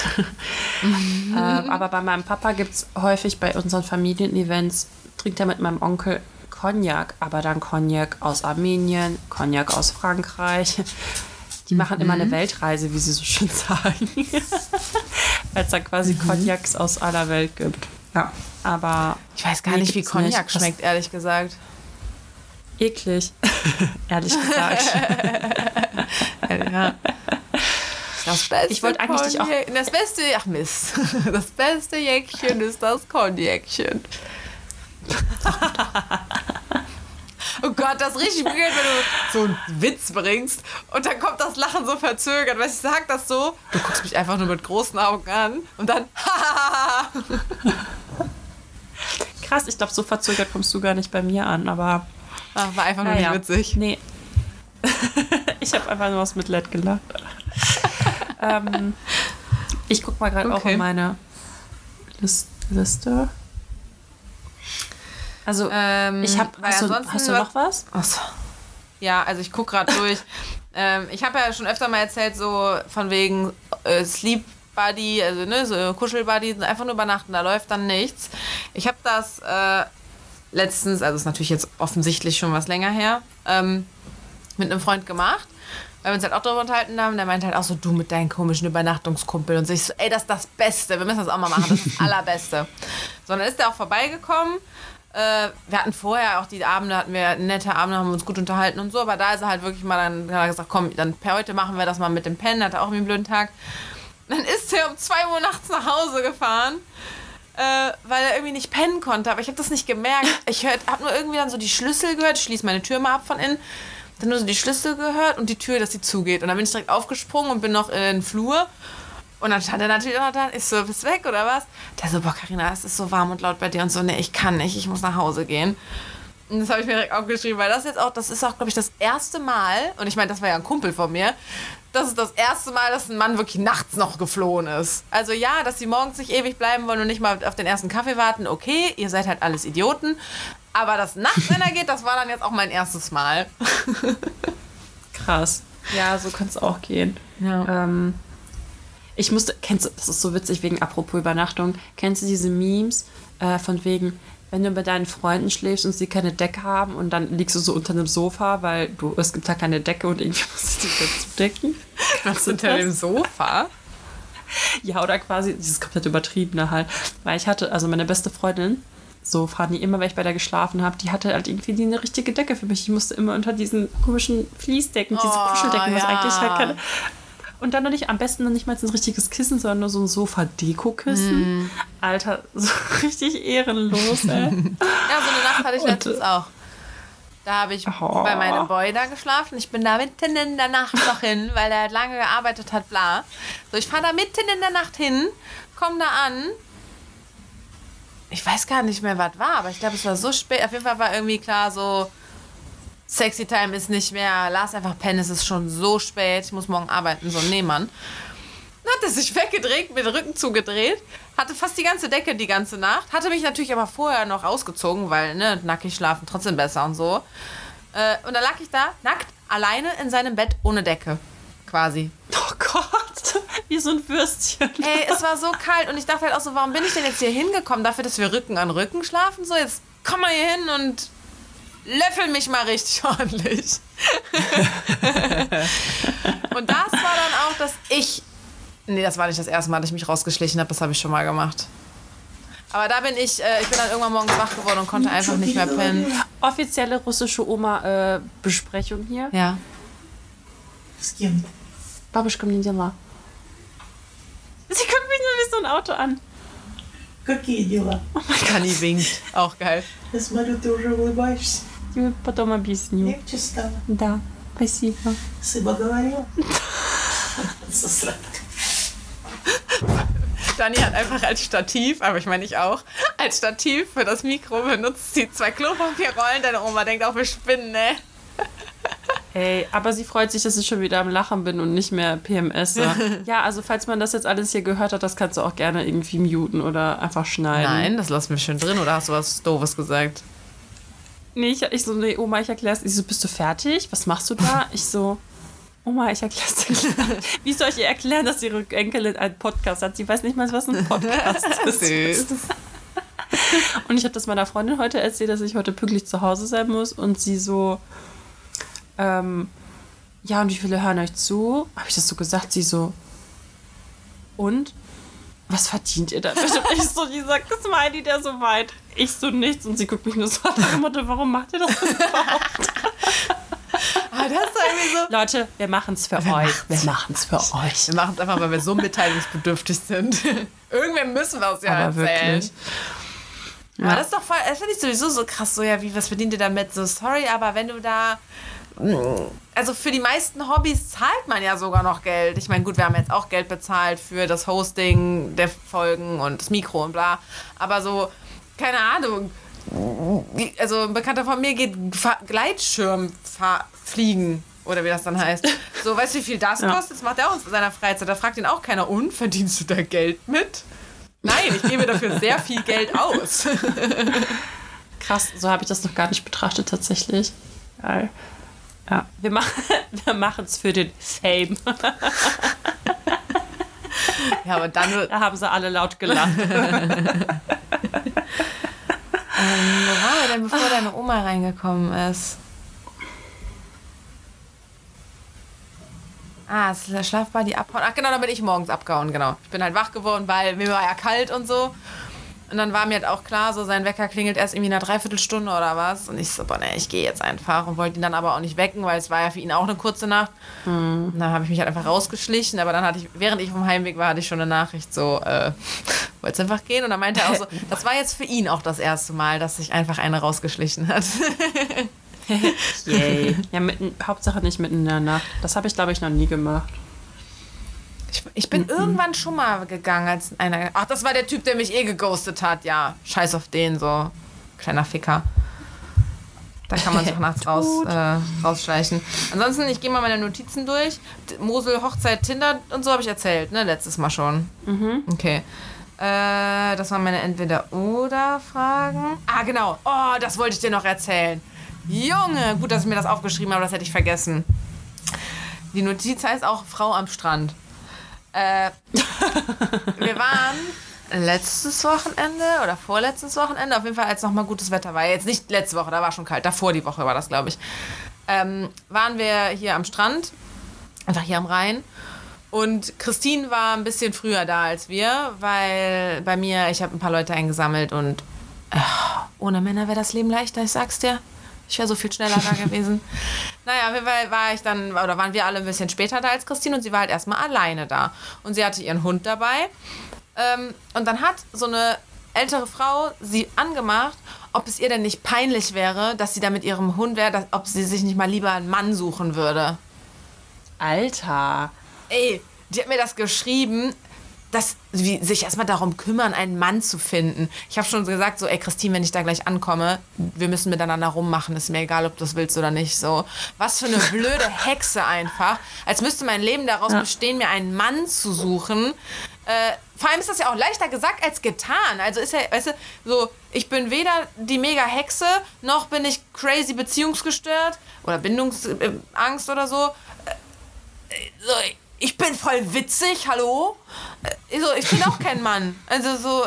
<laughs> ähm, aber bei meinem Papa gibt es häufig bei unseren Familienevents, trinkt er mit meinem Onkel Cognac, aber dann Cognac aus Armenien, Cognac aus Frankreich. Die machen immer eine Weltreise, wie sie so schön <laughs> sagen. Weil es dann quasi Cognacs aus aller Welt gibt. Ja, aber Ich weiß gar nicht, wie Cognac nicht. Schmeckt, ehrlich gesagt. eklig, <laughs> ehrlich gesagt. <laughs> Ja. Das beste Ich wollte eigentlich dich auch- Das beste, ach Mist. <laughs> Das beste Jäckchen ist das Cognacchen. Oh Gott, das ist richtig weird, wenn du so einen Witz bringst und dann kommt das Lachen so verzögert. Weißt ich sag das so, du guckst mich einfach nur mit großen Augen an und dann <laughs> krass. Ich glaube, so verzögert kommst du gar nicht bei mir an, aber. Ach, war einfach nur naja. nicht witzig. Nee. <laughs> ich habe einfach nur aus Mitleid gelacht. <laughs> ähm, ich guck mal gerade auch Okay. in meine Lis- Liste. Also, Ähm, ich habe. Hast, hast du noch was? Achso. Ja, also ich gucke gerade durch. <laughs> ähm, ich habe ja schon öfter mal erzählt, so von wegen äh, Sleep Buddy, also ne, so Kuschelbuddy, einfach nur übernachten, da läuft dann nichts. Ich habe das äh, letztens, also ist natürlich jetzt offensichtlich schon was länger her, ähm, mit einem Freund gemacht. Weil wir uns halt auch darüber unterhalten haben, der meinte halt auch so, du mit deinen komischen Übernachtungskumpel. Und so, ich so, ey, das ist das Beste, wir müssen das auch mal machen, das ist das <laughs> Allerbeste. So, dann ist er auch vorbeigekommen. Äh, wir hatten vorher auch die Abende, hatten wir nette Abende, haben uns gut unterhalten und so, aber da ist er halt wirklich mal dann hat er gesagt, komm, dann per heute machen wir das mal mit dem Pennen, hatte auch einen blöden Tag. Dann ist er um 2 Uhr nachts nach Hause gefahren, äh, weil er irgendwie nicht pennen konnte, aber ich habe das nicht gemerkt. Ich habe nur irgendwie dann so die Schlüssel gehört, ich schließe meine Tür mal ab von innen, dann nur so die Schlüssel gehört und die Tür, dass sie zugeht. Und dann bin ich direkt aufgesprungen und bin noch in den Flur. Und dann stand er natürlich auch noch da. Ich so, bist weg oder was? Der so, boah, Carina, es ist so warm und laut bei dir und so. Nee, ich kann nicht, ich muss nach Hause gehen. Und das habe ich mir direkt aufgeschrieben, weil das jetzt auch, das ist auch, glaube ich, das erste Mal, und ich meine, das war ja ein Kumpel von mir, das ist das erste Mal, dass ein Mann wirklich nachts noch geflohen ist. Also ja, dass sie morgens nicht ewig bleiben wollen und nicht mal auf den ersten Kaffee warten, okay, ihr seid halt alles Idioten. Aber dass nachts <laughs> einer geht, das war dann jetzt auch mein erstes Mal. <laughs> Krass. Ja, so kann es auch gehen. Ja. Ähm, ich musste, kennst du, das ist so witzig wegen apropos Übernachtung, kennst du diese Memes äh, von wegen, wenn du bei deinen Freunden schläfst und sie keine Decke haben und dann liegst du so unter einem Sofa, weil du, es gibt da keine Decke und irgendwie <laughs> musst du dich dazu decken. Was unter dem Sofa? <laughs> Ja, oder quasi dieses komplett übertriebene halt. Weil ich hatte, also meine beste Freundin, so Fanny, immer wenn ich bei der geschlafen habe, die hatte halt irgendwie nie eine richtige Decke für mich. Ich musste immer unter diesen komischen Fließdecken, diese Oh, Kuscheldecken, was ja. eigentlich halt keine. Und dann noch nicht, am besten noch nicht mal ein richtiges Kissen, sondern nur so ein Sofa-Deko-Kissen. Mm. Alter, <laughs> so richtig ehrenlos, ey. Ja, so eine Nacht hatte ich Und, letztens auch. Da habe ich Oh. bei meinem Boy da geschlafen. Ich bin da mitten in der Nacht noch <laughs> hin, weil er halt lange gearbeitet hat, bla. So, ich fahre da mitten in der Nacht hin, komm da an. Ich weiß gar nicht mehr, was war, aber ich glaube, es war so spät. Auf jeden Fall war irgendwie klar, so Sexy Time ist nicht mehr. Lass einfach pennen, es ist schon so spät. Ich muss morgen arbeiten, so ein Nehmann. Dann hat er sich <laughs> weggedreht, mit dem Rücken zugedreht, hatte fast die ganze Decke die ganze Nacht, hatte mich natürlich aber vorher noch ausgezogen, weil ne, nackig schlafen trotzdem besser und so. Äh, und dann lag ich da, nackt, alleine in seinem Bett ohne Decke. Quasi. Oh Gott, <laughs> wie so ein Würstchen. Ey, es war so kalt und ich dachte halt auch so, warum bin ich denn jetzt hier hingekommen? Dafür, dass wir Rücken an Rücken schlafen? So, jetzt komm mal hier hin und löffel mich mal richtig <laughs> ordentlich. <laughs> und das war dann auch, dass ich. Nee, das war nicht das erste Mal, dass ich mich rausgeschlichen habe, das habe ich schon mal gemacht. Aber da bin ich, äh, ich bin dann irgendwann morgens wach geworden und konnte einfach nicht mehr pennen. Offizielle russische Oma-Besprechung hier. Ja. С кем? Babuschka мне дела. Sie guckt mich nur wie so ein Auto an. Какие дела? Kani winkt. Auch geil. Я смотрю, ты уже улыбаешься. Я потом объясню. Легче стало. Да, спасибо. Сыба говорила. <laughs> Засранка. Dani hat einfach als Stativ, aber ich meine ich auch, als Stativ für das Mikro benutzt sie zwei Klopapierrollen. Deine Oma denkt auch, wir spinnen, ne? Ey, aber sie freut sich, dass ich schon wieder am Lachen bin und nicht mehr PMS. <laughs> ja, also falls man das jetzt alles hier gehört hat, das kannst du auch gerne irgendwie muten oder einfach schneiden. Nein, das lassen wir schön drin. Oder hast du was Doofes gesagt? Nee, ich, ich so, nee, Oma, ich erklär's. Ich so, bist du fertig? Was machst du da? Ich so, Oma, ich erklär's dir. <laughs> Wie soll ich ihr erklären, dass ihre Enkelin einen Podcast hat? Sie weiß nicht mal, was ein Podcast <laughs> ist. Süß. Und ich habe das meiner Freundin heute erzählt, dass ich heute pünktlich zu Hause sein muss. Und sie so, ähm, ja, und wie viele hören euch zu? Habe ich das so gesagt? Sie so, und? Was verdient ihr damit? Und ich so, die sagt, das Smiley, der so weit. Ich so nichts. Und sie guckt mich nur so an und Motto, warum macht ihr das überhaupt? <laughs> Ah, das ist irgendwie so. Leute, wir machen es für euch. Wir machen es für euch. Wir machen es einfach, weil wir so mitteilungsbedürftig sind. <laughs> Irgendwann müssen wir es ja Aber erzählen. wirklich. Aber das ist doch voll, das finde ich sowieso so krass, so ja, wie, was verdient ihr damit? So, sorry, aber wenn du da. Also für die meisten Hobbys zahlt man ja sogar noch Geld. Ich meine, gut, wir haben jetzt auch Geld bezahlt für das Hosting der Folgen und das Mikro und bla. Aber so, keine Ahnung. Also ein Bekannter von mir geht Gleitschirm fliegen. Oder wie das dann heißt. <laughs> So, weißt du, wie viel das Ja. kostet? Das macht er auch in seiner Freizeit. Da fragt ihn auch keiner, und verdienst du da Geld mit? Nein, ich gebe dafür sehr viel Geld aus. <laughs> Krass, so habe ich das noch gar nicht betrachtet tatsächlich. Geil. Ja, wir machen <laughs> wir machen es für den Fame. <laughs> Ja, aber dann. Da haben sie alle laut gelacht. <laughs> Wo war er denn, bevor deine Oma reingekommen ist? Ah, es ist der Schlafbuddy abhauen. Ach genau, da bin ich morgens abgehauen, genau. Ich bin halt wach geworden, weil mir war ja kalt und so. Und dann war mir halt auch klar, so sein Wecker klingelt erst irgendwie in einer Dreiviertelstunde oder was. Und ich so, boah, nee, ich gehe jetzt einfach. Und wollte ihn dann aber auch nicht wecken, weil es war ja für ihn auch eine kurze Nacht. Und dann habe ich mich halt einfach rausgeschlichen. Aber dann hatte ich, während ich vom Heimweg war, hatte ich schon eine Nachricht so, äh, <laughs> wolltest einfach gehen? Und dann meinte er auch so, <laughs> das war jetzt für ihn auch das erste Mal, dass sich einfach eine rausgeschlichen hat. <laughs> Yay. Ja, mitten, Hauptsache nicht mitten in der Nacht. Das habe ich, glaube ich, noch nie gemacht. Ich, ich bin irgendwann schon mal gegangen, als einer. Ach, das war der Typ, der mich eh geghostet hat. Ja, scheiß auf den, so. Kleiner Ficker. Da kann man sich <laughs> nachts raus, äh, rausschleichen. Ansonsten, ich gehe mal meine Notizen durch. Mosel, Hochzeit, Tinder und so habe ich erzählt, ne? Letztes Mal schon. Okay. Äh, das waren meine Entweder-Oder-Fragen. Ah, genau. Oh, das wollte ich dir noch erzählen. Junge, gut, dass ich mir das aufgeschrieben habe, das hätte ich vergessen. Die Notiz heißt auch Frau am Strand. Äh, wir waren letztes Wochenende oder vorletztes Wochenende, auf jeden Fall, als nochmal gutes Wetter war. Jetzt nicht letzte Woche, da war schon kalt. Davor die Woche war das, glaube ich. Ähm, waren wir hier am Strand, einfach hier am Rhein. Und Christine war ein bisschen früher da als wir, weil bei mir, ich habe ein paar Leute eingesammelt und äh, ohne Männer wäre das Leben leichter, ich sag's dir. Ich wäre so viel schneller da <laughs> gewesen. Naja, Fall war ich dann, oder waren wir alle ein bisschen später da als Christine und sie war halt erstmal alleine da. Und sie hatte ihren Hund dabei. Ähm, und dann hat so eine ältere Frau sie angemacht, ob es ihr denn nicht peinlich wäre, dass sie da mit ihrem Hund wäre, dass- ob sie sich nicht mal lieber einen Mann suchen würde. Alter. Ey, die hat mir das geschrieben, dass sie sich erstmal darum kümmern, einen Mann zu finden. Ich habe schon gesagt, so, ey, Christine, wenn ich da gleich ankomme, wir müssen miteinander rummachen. Ist mir egal, ob du das willst oder nicht. So, was für eine <laughs> blöde Hexe einfach. Als müsste mein Leben daraus bestehen, mir einen Mann zu suchen. Äh, vor allem ist das ja auch leichter gesagt als getan. Also ist ja, weißt du, so, ich bin weder die mega Hexe, noch bin ich crazy beziehungsgestört oder Bindungsangst oder so so, ich bin voll witzig, hallo? Äh, So, ich bin auch <laughs> kein Mann. Also so,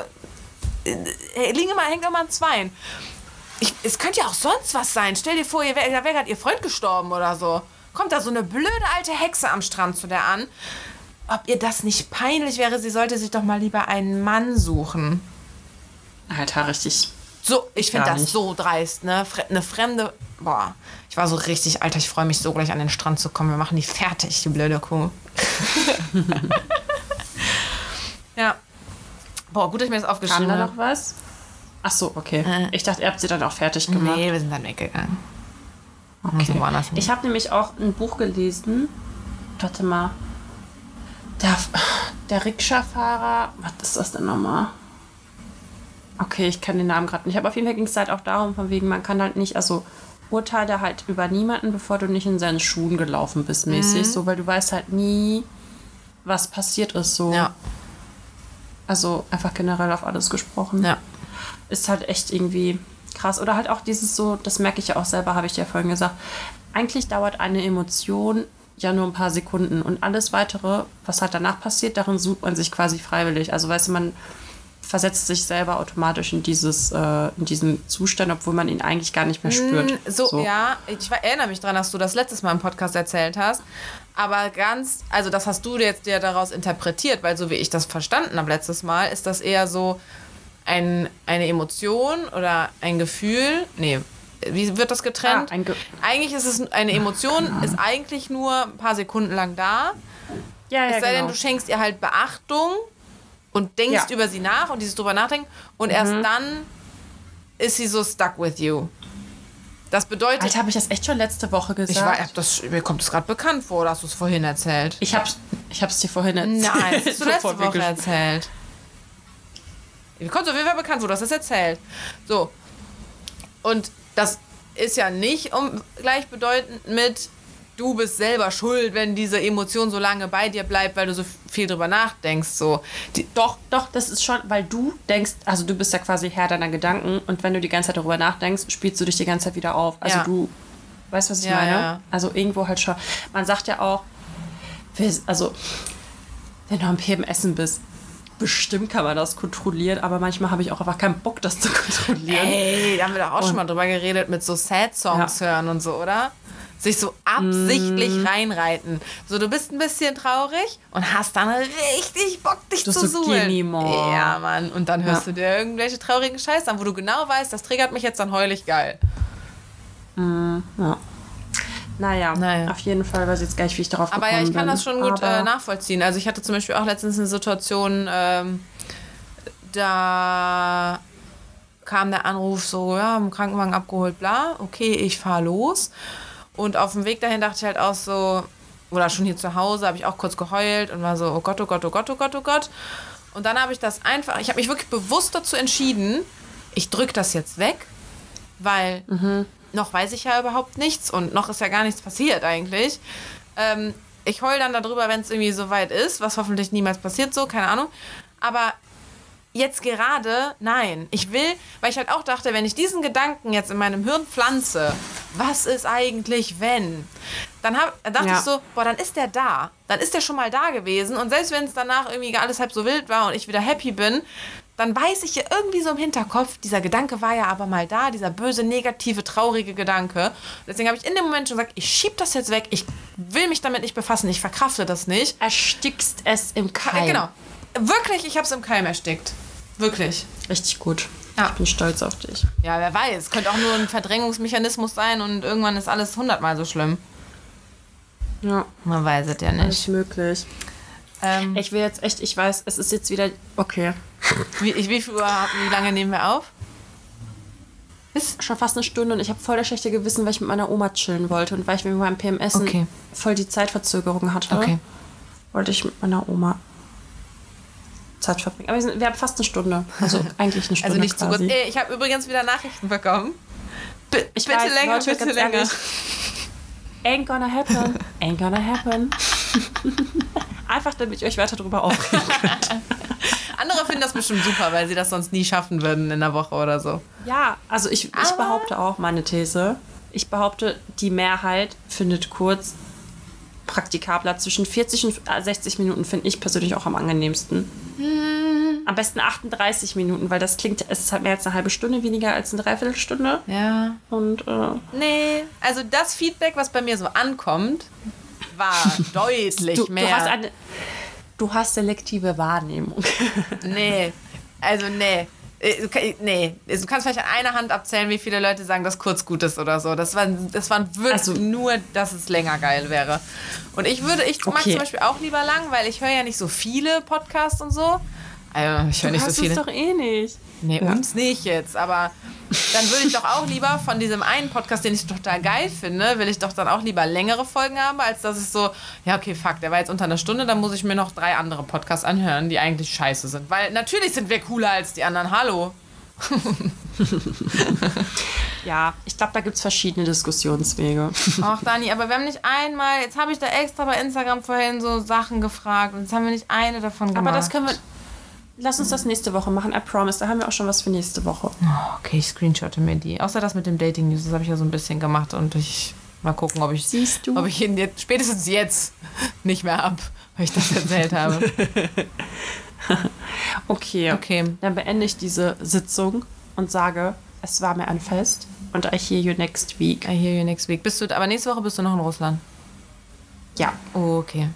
äh, liegen immer, hängt immer an Zweien. Ich, es könnte ja auch sonst was sein. Stell dir vor, ihr wär, da wäre gerade ihr Freund gestorben oder so. Kommt da so eine blöde alte Hexe am Strand zu der an. Ob ihr das nicht peinlich wäre, sie sollte sich doch mal lieber einen Mann suchen. Alter, richtig. So, ich finde das nicht. so dreist, ne? Fre eine fremde. Boah, ich war so richtig, Alter, ich freue mich so gleich an den Strand zu kommen. Wir machen die fertig, die blöde Kuh. <laughs> ja. Boah, gut, dass ich mir das Kam aufgeschrieben da habe. noch was? Ach so, okay. Äh. Ich dachte, ihr habt sie dann auch fertig gemacht. Nee, wir sind dann weggegangen. Okay. hin. Ich habe nämlich auch ein Buch gelesen. Warte mal. Der, der Rikscha-Fahrer. Was ist das denn nochmal? Okay, ich kann den Namen gerade nicht. Aber auf jeden Fall ging es halt auch darum, von wegen, man kann halt nicht, also urteile halt über niemanden, bevor du nicht in seinen Schuhen gelaufen bist, mäßig. So, weil du weißt halt nie, was passiert ist. So. Ja, Also einfach generell auf alles gesprochen ja. ist halt echt irgendwie krass. Oder halt auch dieses so, das merke ich ja auch selber, habe ich ja vorhin gesagt. Eigentlich dauert eine Emotion ja nur ein paar Sekunden und alles weitere, was halt danach passiert, darin sucht man sich quasi freiwillig. Also weißt du, man versetzt sich selber automatisch in dieses, äh, in diesen Zustand, obwohl man ihn eigentlich gar nicht mehr spürt. Mm, So, ja, ich erinnere mich dran, dass du das letztes Mal im Podcast erzählt hast. Aber ganz, also das hast du jetzt ja daraus interpretiert, weil so wie ich das verstanden habe letztes Mal, ist das eher so ein, eine Emotion oder ein Gefühl. Nee, wie wird das getrennt? Ah, Ge- eigentlich ist es eine Emotion, ist eigentlich nur ein paar Sekunden lang da. Ja, ja, Es sei denn, genau. du schenkst ihr halt Beachtung und denkst Ja. Mhm. über sie nach und dieses drüber nachdenken und erst dann ist sie so stuck with you. Das bedeutet, Alter, habe ich das echt schon letzte Woche gesagt? ich war, das, mir kommt es gerade bekannt vor, oder hast du es vorhin erzählt? ich hab's, ich hab's dir vorhin erzählt. Nein, das hast du <laughs> letzte Woche erzählt. Mir kommt auf jeden Fall bekannt, wo du hast das erzählt. So. Und das ist ja nicht um, gleichbedeutend mit, du bist selber schuld, wenn diese Emotion so lange bei dir bleibt, weil du so viel drüber nachdenkst. So. Die, Doch, doch, das ist schon, weil du denkst, also du bist ja quasi Herr deiner Gedanken und wenn du die ganze Zeit darüber nachdenkst, spielst du dich die ganze Zeit wieder auf. Also Ja. du, weißt was ich Ja, meine? ja. Also irgendwo halt schon. Man sagt ja auch, also wenn du am PMSen bist, bestimmt kann man das kontrollieren, aber manchmal habe ich auch einfach keinen Bock, das zu kontrollieren. Ey, da haben wir doch auch schon mal drüber geredet mit so Sad-Songs hören und so, oder? Sich so absichtlich Mm. reinreiten. So, du bist ein bisschen traurig und hast dann richtig Bock, dich Das zu so, suhlen. Ja, Mann. Und dann hörst Ja. du dir irgendwelche traurigen Scheiße an, wo du genau weißt, das triggert mich jetzt dann heulig geil. Ja. Naja, Naja. auf jeden Fall weiß ich jetzt gar nicht, wie ich darauf Aber gekommen ja, ich kann bin. das schon gut äh, nachvollziehen. Also ich hatte zum Beispiel auch letztens eine Situation, ähm, da kam der Anruf so, ja, im Krankenwagen abgeholt, bla, okay, ich fahre los. Und auf dem Weg dahin dachte ich halt auch so, oder schon hier zu Hause, habe ich auch kurz geheult und war so, oh Gott, oh Gott, oh Gott, oh Gott, oh Gott. Und dann habe ich das einfach, ich habe mich wirklich bewusst dazu entschieden, ich drücke das jetzt weg, weil noch weiß ich ja überhaupt nichts und noch ist ja gar nichts passiert eigentlich. Ähm, ich heul dann darüber, wenn es irgendwie soweit ist, was hoffentlich niemals passiert, so, keine Ahnung. Aber jetzt gerade, nein. Ich will, weil ich halt auch dachte, wenn ich diesen Gedanken jetzt in meinem Hirn pflanze, was ist eigentlich, wenn? Dann hab, dachte Ja. ich so, boah, dann ist der da. Dann ist der schon mal da gewesen. Und selbst wenn es danach irgendwie alles halb so wild war und ich wieder happy bin, dann weiß ich ja irgendwie so im Hinterkopf, dieser Gedanke war ja aber mal da, dieser böse, negative, traurige Gedanke. Deswegen habe ich in dem Moment schon gesagt, ich schieb das jetzt weg, ich will mich damit nicht befassen, ich verkrafte das nicht. erstickst es im Keim. Genau. Wirklich, ich habe es im Keim erstickt. Wirklich. Richtig gut. Ja. Ich bin stolz auf dich. Ja, wer weiß. Könnte auch nur ein Verdrängungsmechanismus sein und irgendwann ist alles hundertmal so schlimm. Ja, Man weiß es ja alles möglich. Ähm, Ich will jetzt echt, ich weiß, es ist jetzt wieder. Okay. wie, wie, viel Uhr, wie lange nehmen wir auf? Ist schon fast eine Stunde und ich habe voll das schlechte Gewissen, weil ich mit meiner Oma chillen wollte und weil ich mit meinem PMS Okay. voll die Zeitverzögerung hatte. Wollte ich mit meiner Oma Zeit verbringen. Aber wir, sind, wir haben fast eine Stunde. Also <laughs> eigentlich eine Stunde. Also nicht zu quasi. kurz. Ey, ich habe übrigens wieder Nachrichten bekommen. B Ich bitte weiß, länger, Leute, bitte länger. ehrlich, Ain't gonna happen. Ain't gonna happen. <laughs> Einfach damit ich euch weiter drüber aufregen könnt. <laughs> Andere finden das bestimmt super, weil sie das sonst nie schaffen würden in der Woche oder so. Ja, also ich, ich Aber- behaupte auch meine These. Ich behaupte, die Mehrheit findet kurz praktikabler. Zwischen 40 und 60 Minuten finde ich persönlich auch am angenehmsten. Am besten 38 Minuten, weil das klingt, es ist halt mehr als eine halbe Stunde weniger als eine Dreiviertelstunde. Ja. Und äh, Nee, also das Feedback, was bei mir so ankommt, war <laughs> deutlich du, mehr. du, hast eine, du hast selektive Wahrnehmung. Nee, also nee. Äh, Nee, du kannst vielleicht an einer Hand abzählen, wie viele Leute sagen, dass kurz gut ist oder so. Das waren, das waren wirklich Also- nur, dass es länger geil wäre. Und ich würde, ich mag Okay. zum Beispiel auch lieber lang, weil ich höre ja nicht so viele Podcasts und so. Also, ich höre nicht so viele. es doch eh nicht. Nee, Ja. uns nicht jetzt, aber dann würde ich doch auch lieber von diesem einen Podcast, den ich total geil finde, will ich doch dann auch lieber längere Folgen haben, als dass ich so, ja, okay, fuck, der war jetzt unter einer Stunde, dann muss ich mir noch drei andere Podcasts anhören, die eigentlich scheiße sind. Weil natürlich sind wir cooler als die anderen, hallo. <laughs> Ja, ich glaube, da gibt es verschiedene Diskussionswege. Ach, Dani, aber wir haben nicht einmal, jetzt habe ich da extra bei Instagram vorhin so Sachen gefragt und jetzt haben wir nicht eine davon gemacht. Aber das können wir. Lass uns das nächste Woche machen, I promise. Da haben wir auch schon was für nächste Woche. Oh, okay, ich screenshotte mir die. Außer das mit dem Dating News, das habe ich ja so ein bisschen gemacht und ich mal gucken, ob ich Siehst du? ob ich ihn jetzt spätestens jetzt nicht mehr ab, weil ich das erzählt habe. <laughs> Okay. Okay. Dann beende ich diese Sitzung und sage, es war mir ein Fest und I hear you next week. I hear you next week. Bist du, aber nächste Woche bist du noch in Russland. Ja, Oh, okay.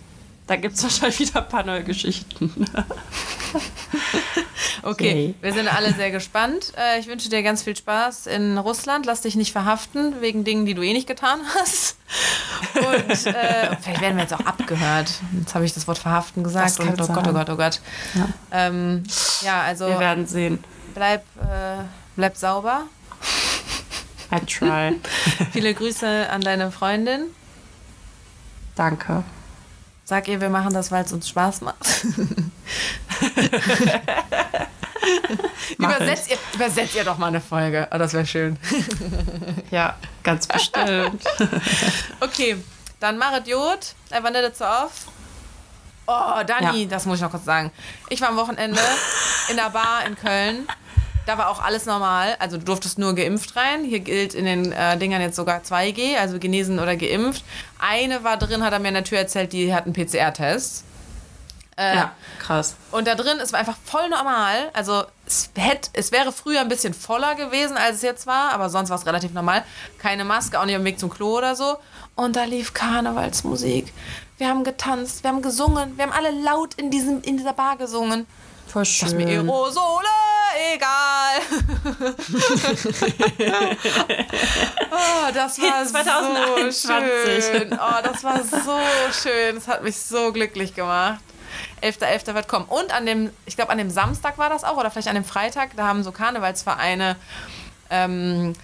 Da gibt es wahrscheinlich wieder ein paar neue Geschichten. <laughs> Okay, wir sind alle sehr gespannt. Äh, Ich wünsche dir ganz viel Spaß in Russland. Lass dich nicht verhaften wegen Dingen, die du eh nicht getan hast. Und äh, <laughs> vielleicht werden wir jetzt auch abgehört. Jetzt habe ich das Wort verhaften gesagt. Und oh Gott, oh. Gott, oh Gott. Ja. Ähm, ja, also Wir werden sehen. bleib, äh, bleib sauber. I try. <laughs> Viele Grüße an deine Freundin. Danke. Sag ihr, wir machen das, weil es uns Spaß macht. <laughs> Mach Übersetzt ihr, übersetzt ihr doch mal eine Folge. Oh, das wäre schön. <laughs> Ja, ganz bestimmt. <laughs> Okay, dann Marit Jod. Wann das so auf? Oh, Dani, Ja. das muss ich noch kurz sagen. Ich war am Wochenende in der Bar in Köln. Da war auch alles normal. Also du durftest nur geimpft rein. Hier gilt in den äh, Dingern jetzt sogar 2G, also genesen oder geimpft. Eine war drin, hat er mir in der Tür erzählt, die hat einen PCR-Test. Äh, Ja, krass. Und da drin, es war einfach voll normal. Also es, hätte, es wäre früher ein bisschen voller gewesen, als es jetzt war, aber sonst war es relativ normal. Keine Maske, auch nicht am Weg zum Klo oder so. Und da lief Karnevalsmusik. Wir haben getanzt, wir haben gesungen, wir haben alle laut in, diesem, in dieser Bar gesungen. Voll Das schön. mir Aerosole, egal. <laughs> oh, das war 2021. so schön. Oh, das war so schön. Das hat mich so glücklich gemacht. 11.11. wird kommen. Und an dem, ich glaube, an dem Samstag war das auch, oder vielleicht an dem Freitag, da haben so Karnevalsvereine ähm,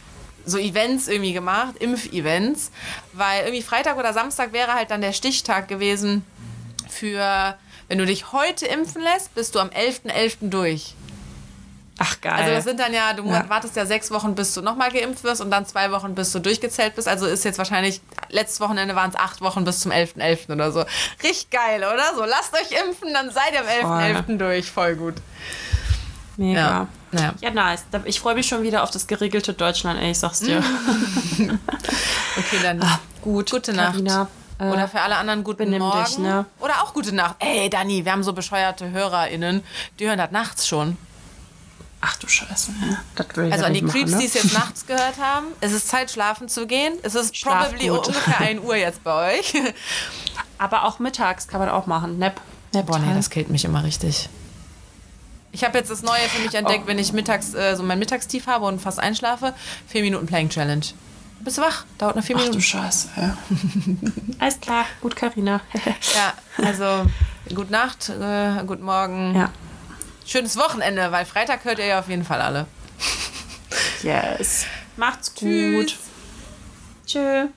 so Events irgendwie gemacht, Impfevents, weil irgendwie Freitag oder Samstag wäre halt dann der Stichtag gewesen für, wenn du dich heute impfen lässt, bist du am 11.11. durch. Ach, geil. Also das sind dann ja, du Ja. wartest ja sechs Wochen, bis du nochmal geimpft wirst und dann zwei Wochen, bis du durchgezählt bist. Also ist jetzt wahrscheinlich, letztes Wochenende waren es acht Wochen bis zum 11.11. oder so. Richtig geil, oder? So, lasst euch impfen, dann seid ihr am 11.11. durch. Voll gut. Mega. Ja. Ja, Ja. nice. Ich freue mich schon wieder auf das geregelte Deutschland, ey, ich sag's dir. <laughs> Okay, dann gut. Gute Nacht. Carina, äh, Oder für alle anderen guten benimm Morgen. dich, ne? Oder auch gute Nacht. Ey, Dani, wir haben so bescheuerte HörerInnen, die hören das nachts schon. Ach du Scheiße. Ja. Das will ich Also ja an die nicht Creeps, machen, die ne? es jetzt nachts gehört haben, es ist Zeit, schlafen zu gehen. Es ist Schlaf probably gut. ungefähr 1 Uhr jetzt bei euch. <laughs> Aber auch mittags kann man auch machen. Nap. Nap Boah, nee, das killt mich immer richtig. Ich habe jetzt das Neue für mich entdeckt, wenn ich mittags äh, so mein Mittagstief habe und fast einschlafe. Vier Minuten Playing Challenge. Du bist wach, dauert noch vier Ach du Minuten. Scheiße. Ja. <laughs> Alles klar. Gut, Carina. Ja, also gute Nacht, äh, guten Morgen. ja. Schönes Wochenende, weil Freitag hört ihr ja auf jeden Fall alle. Yes. Macht's Tschüss. gut. Tschö.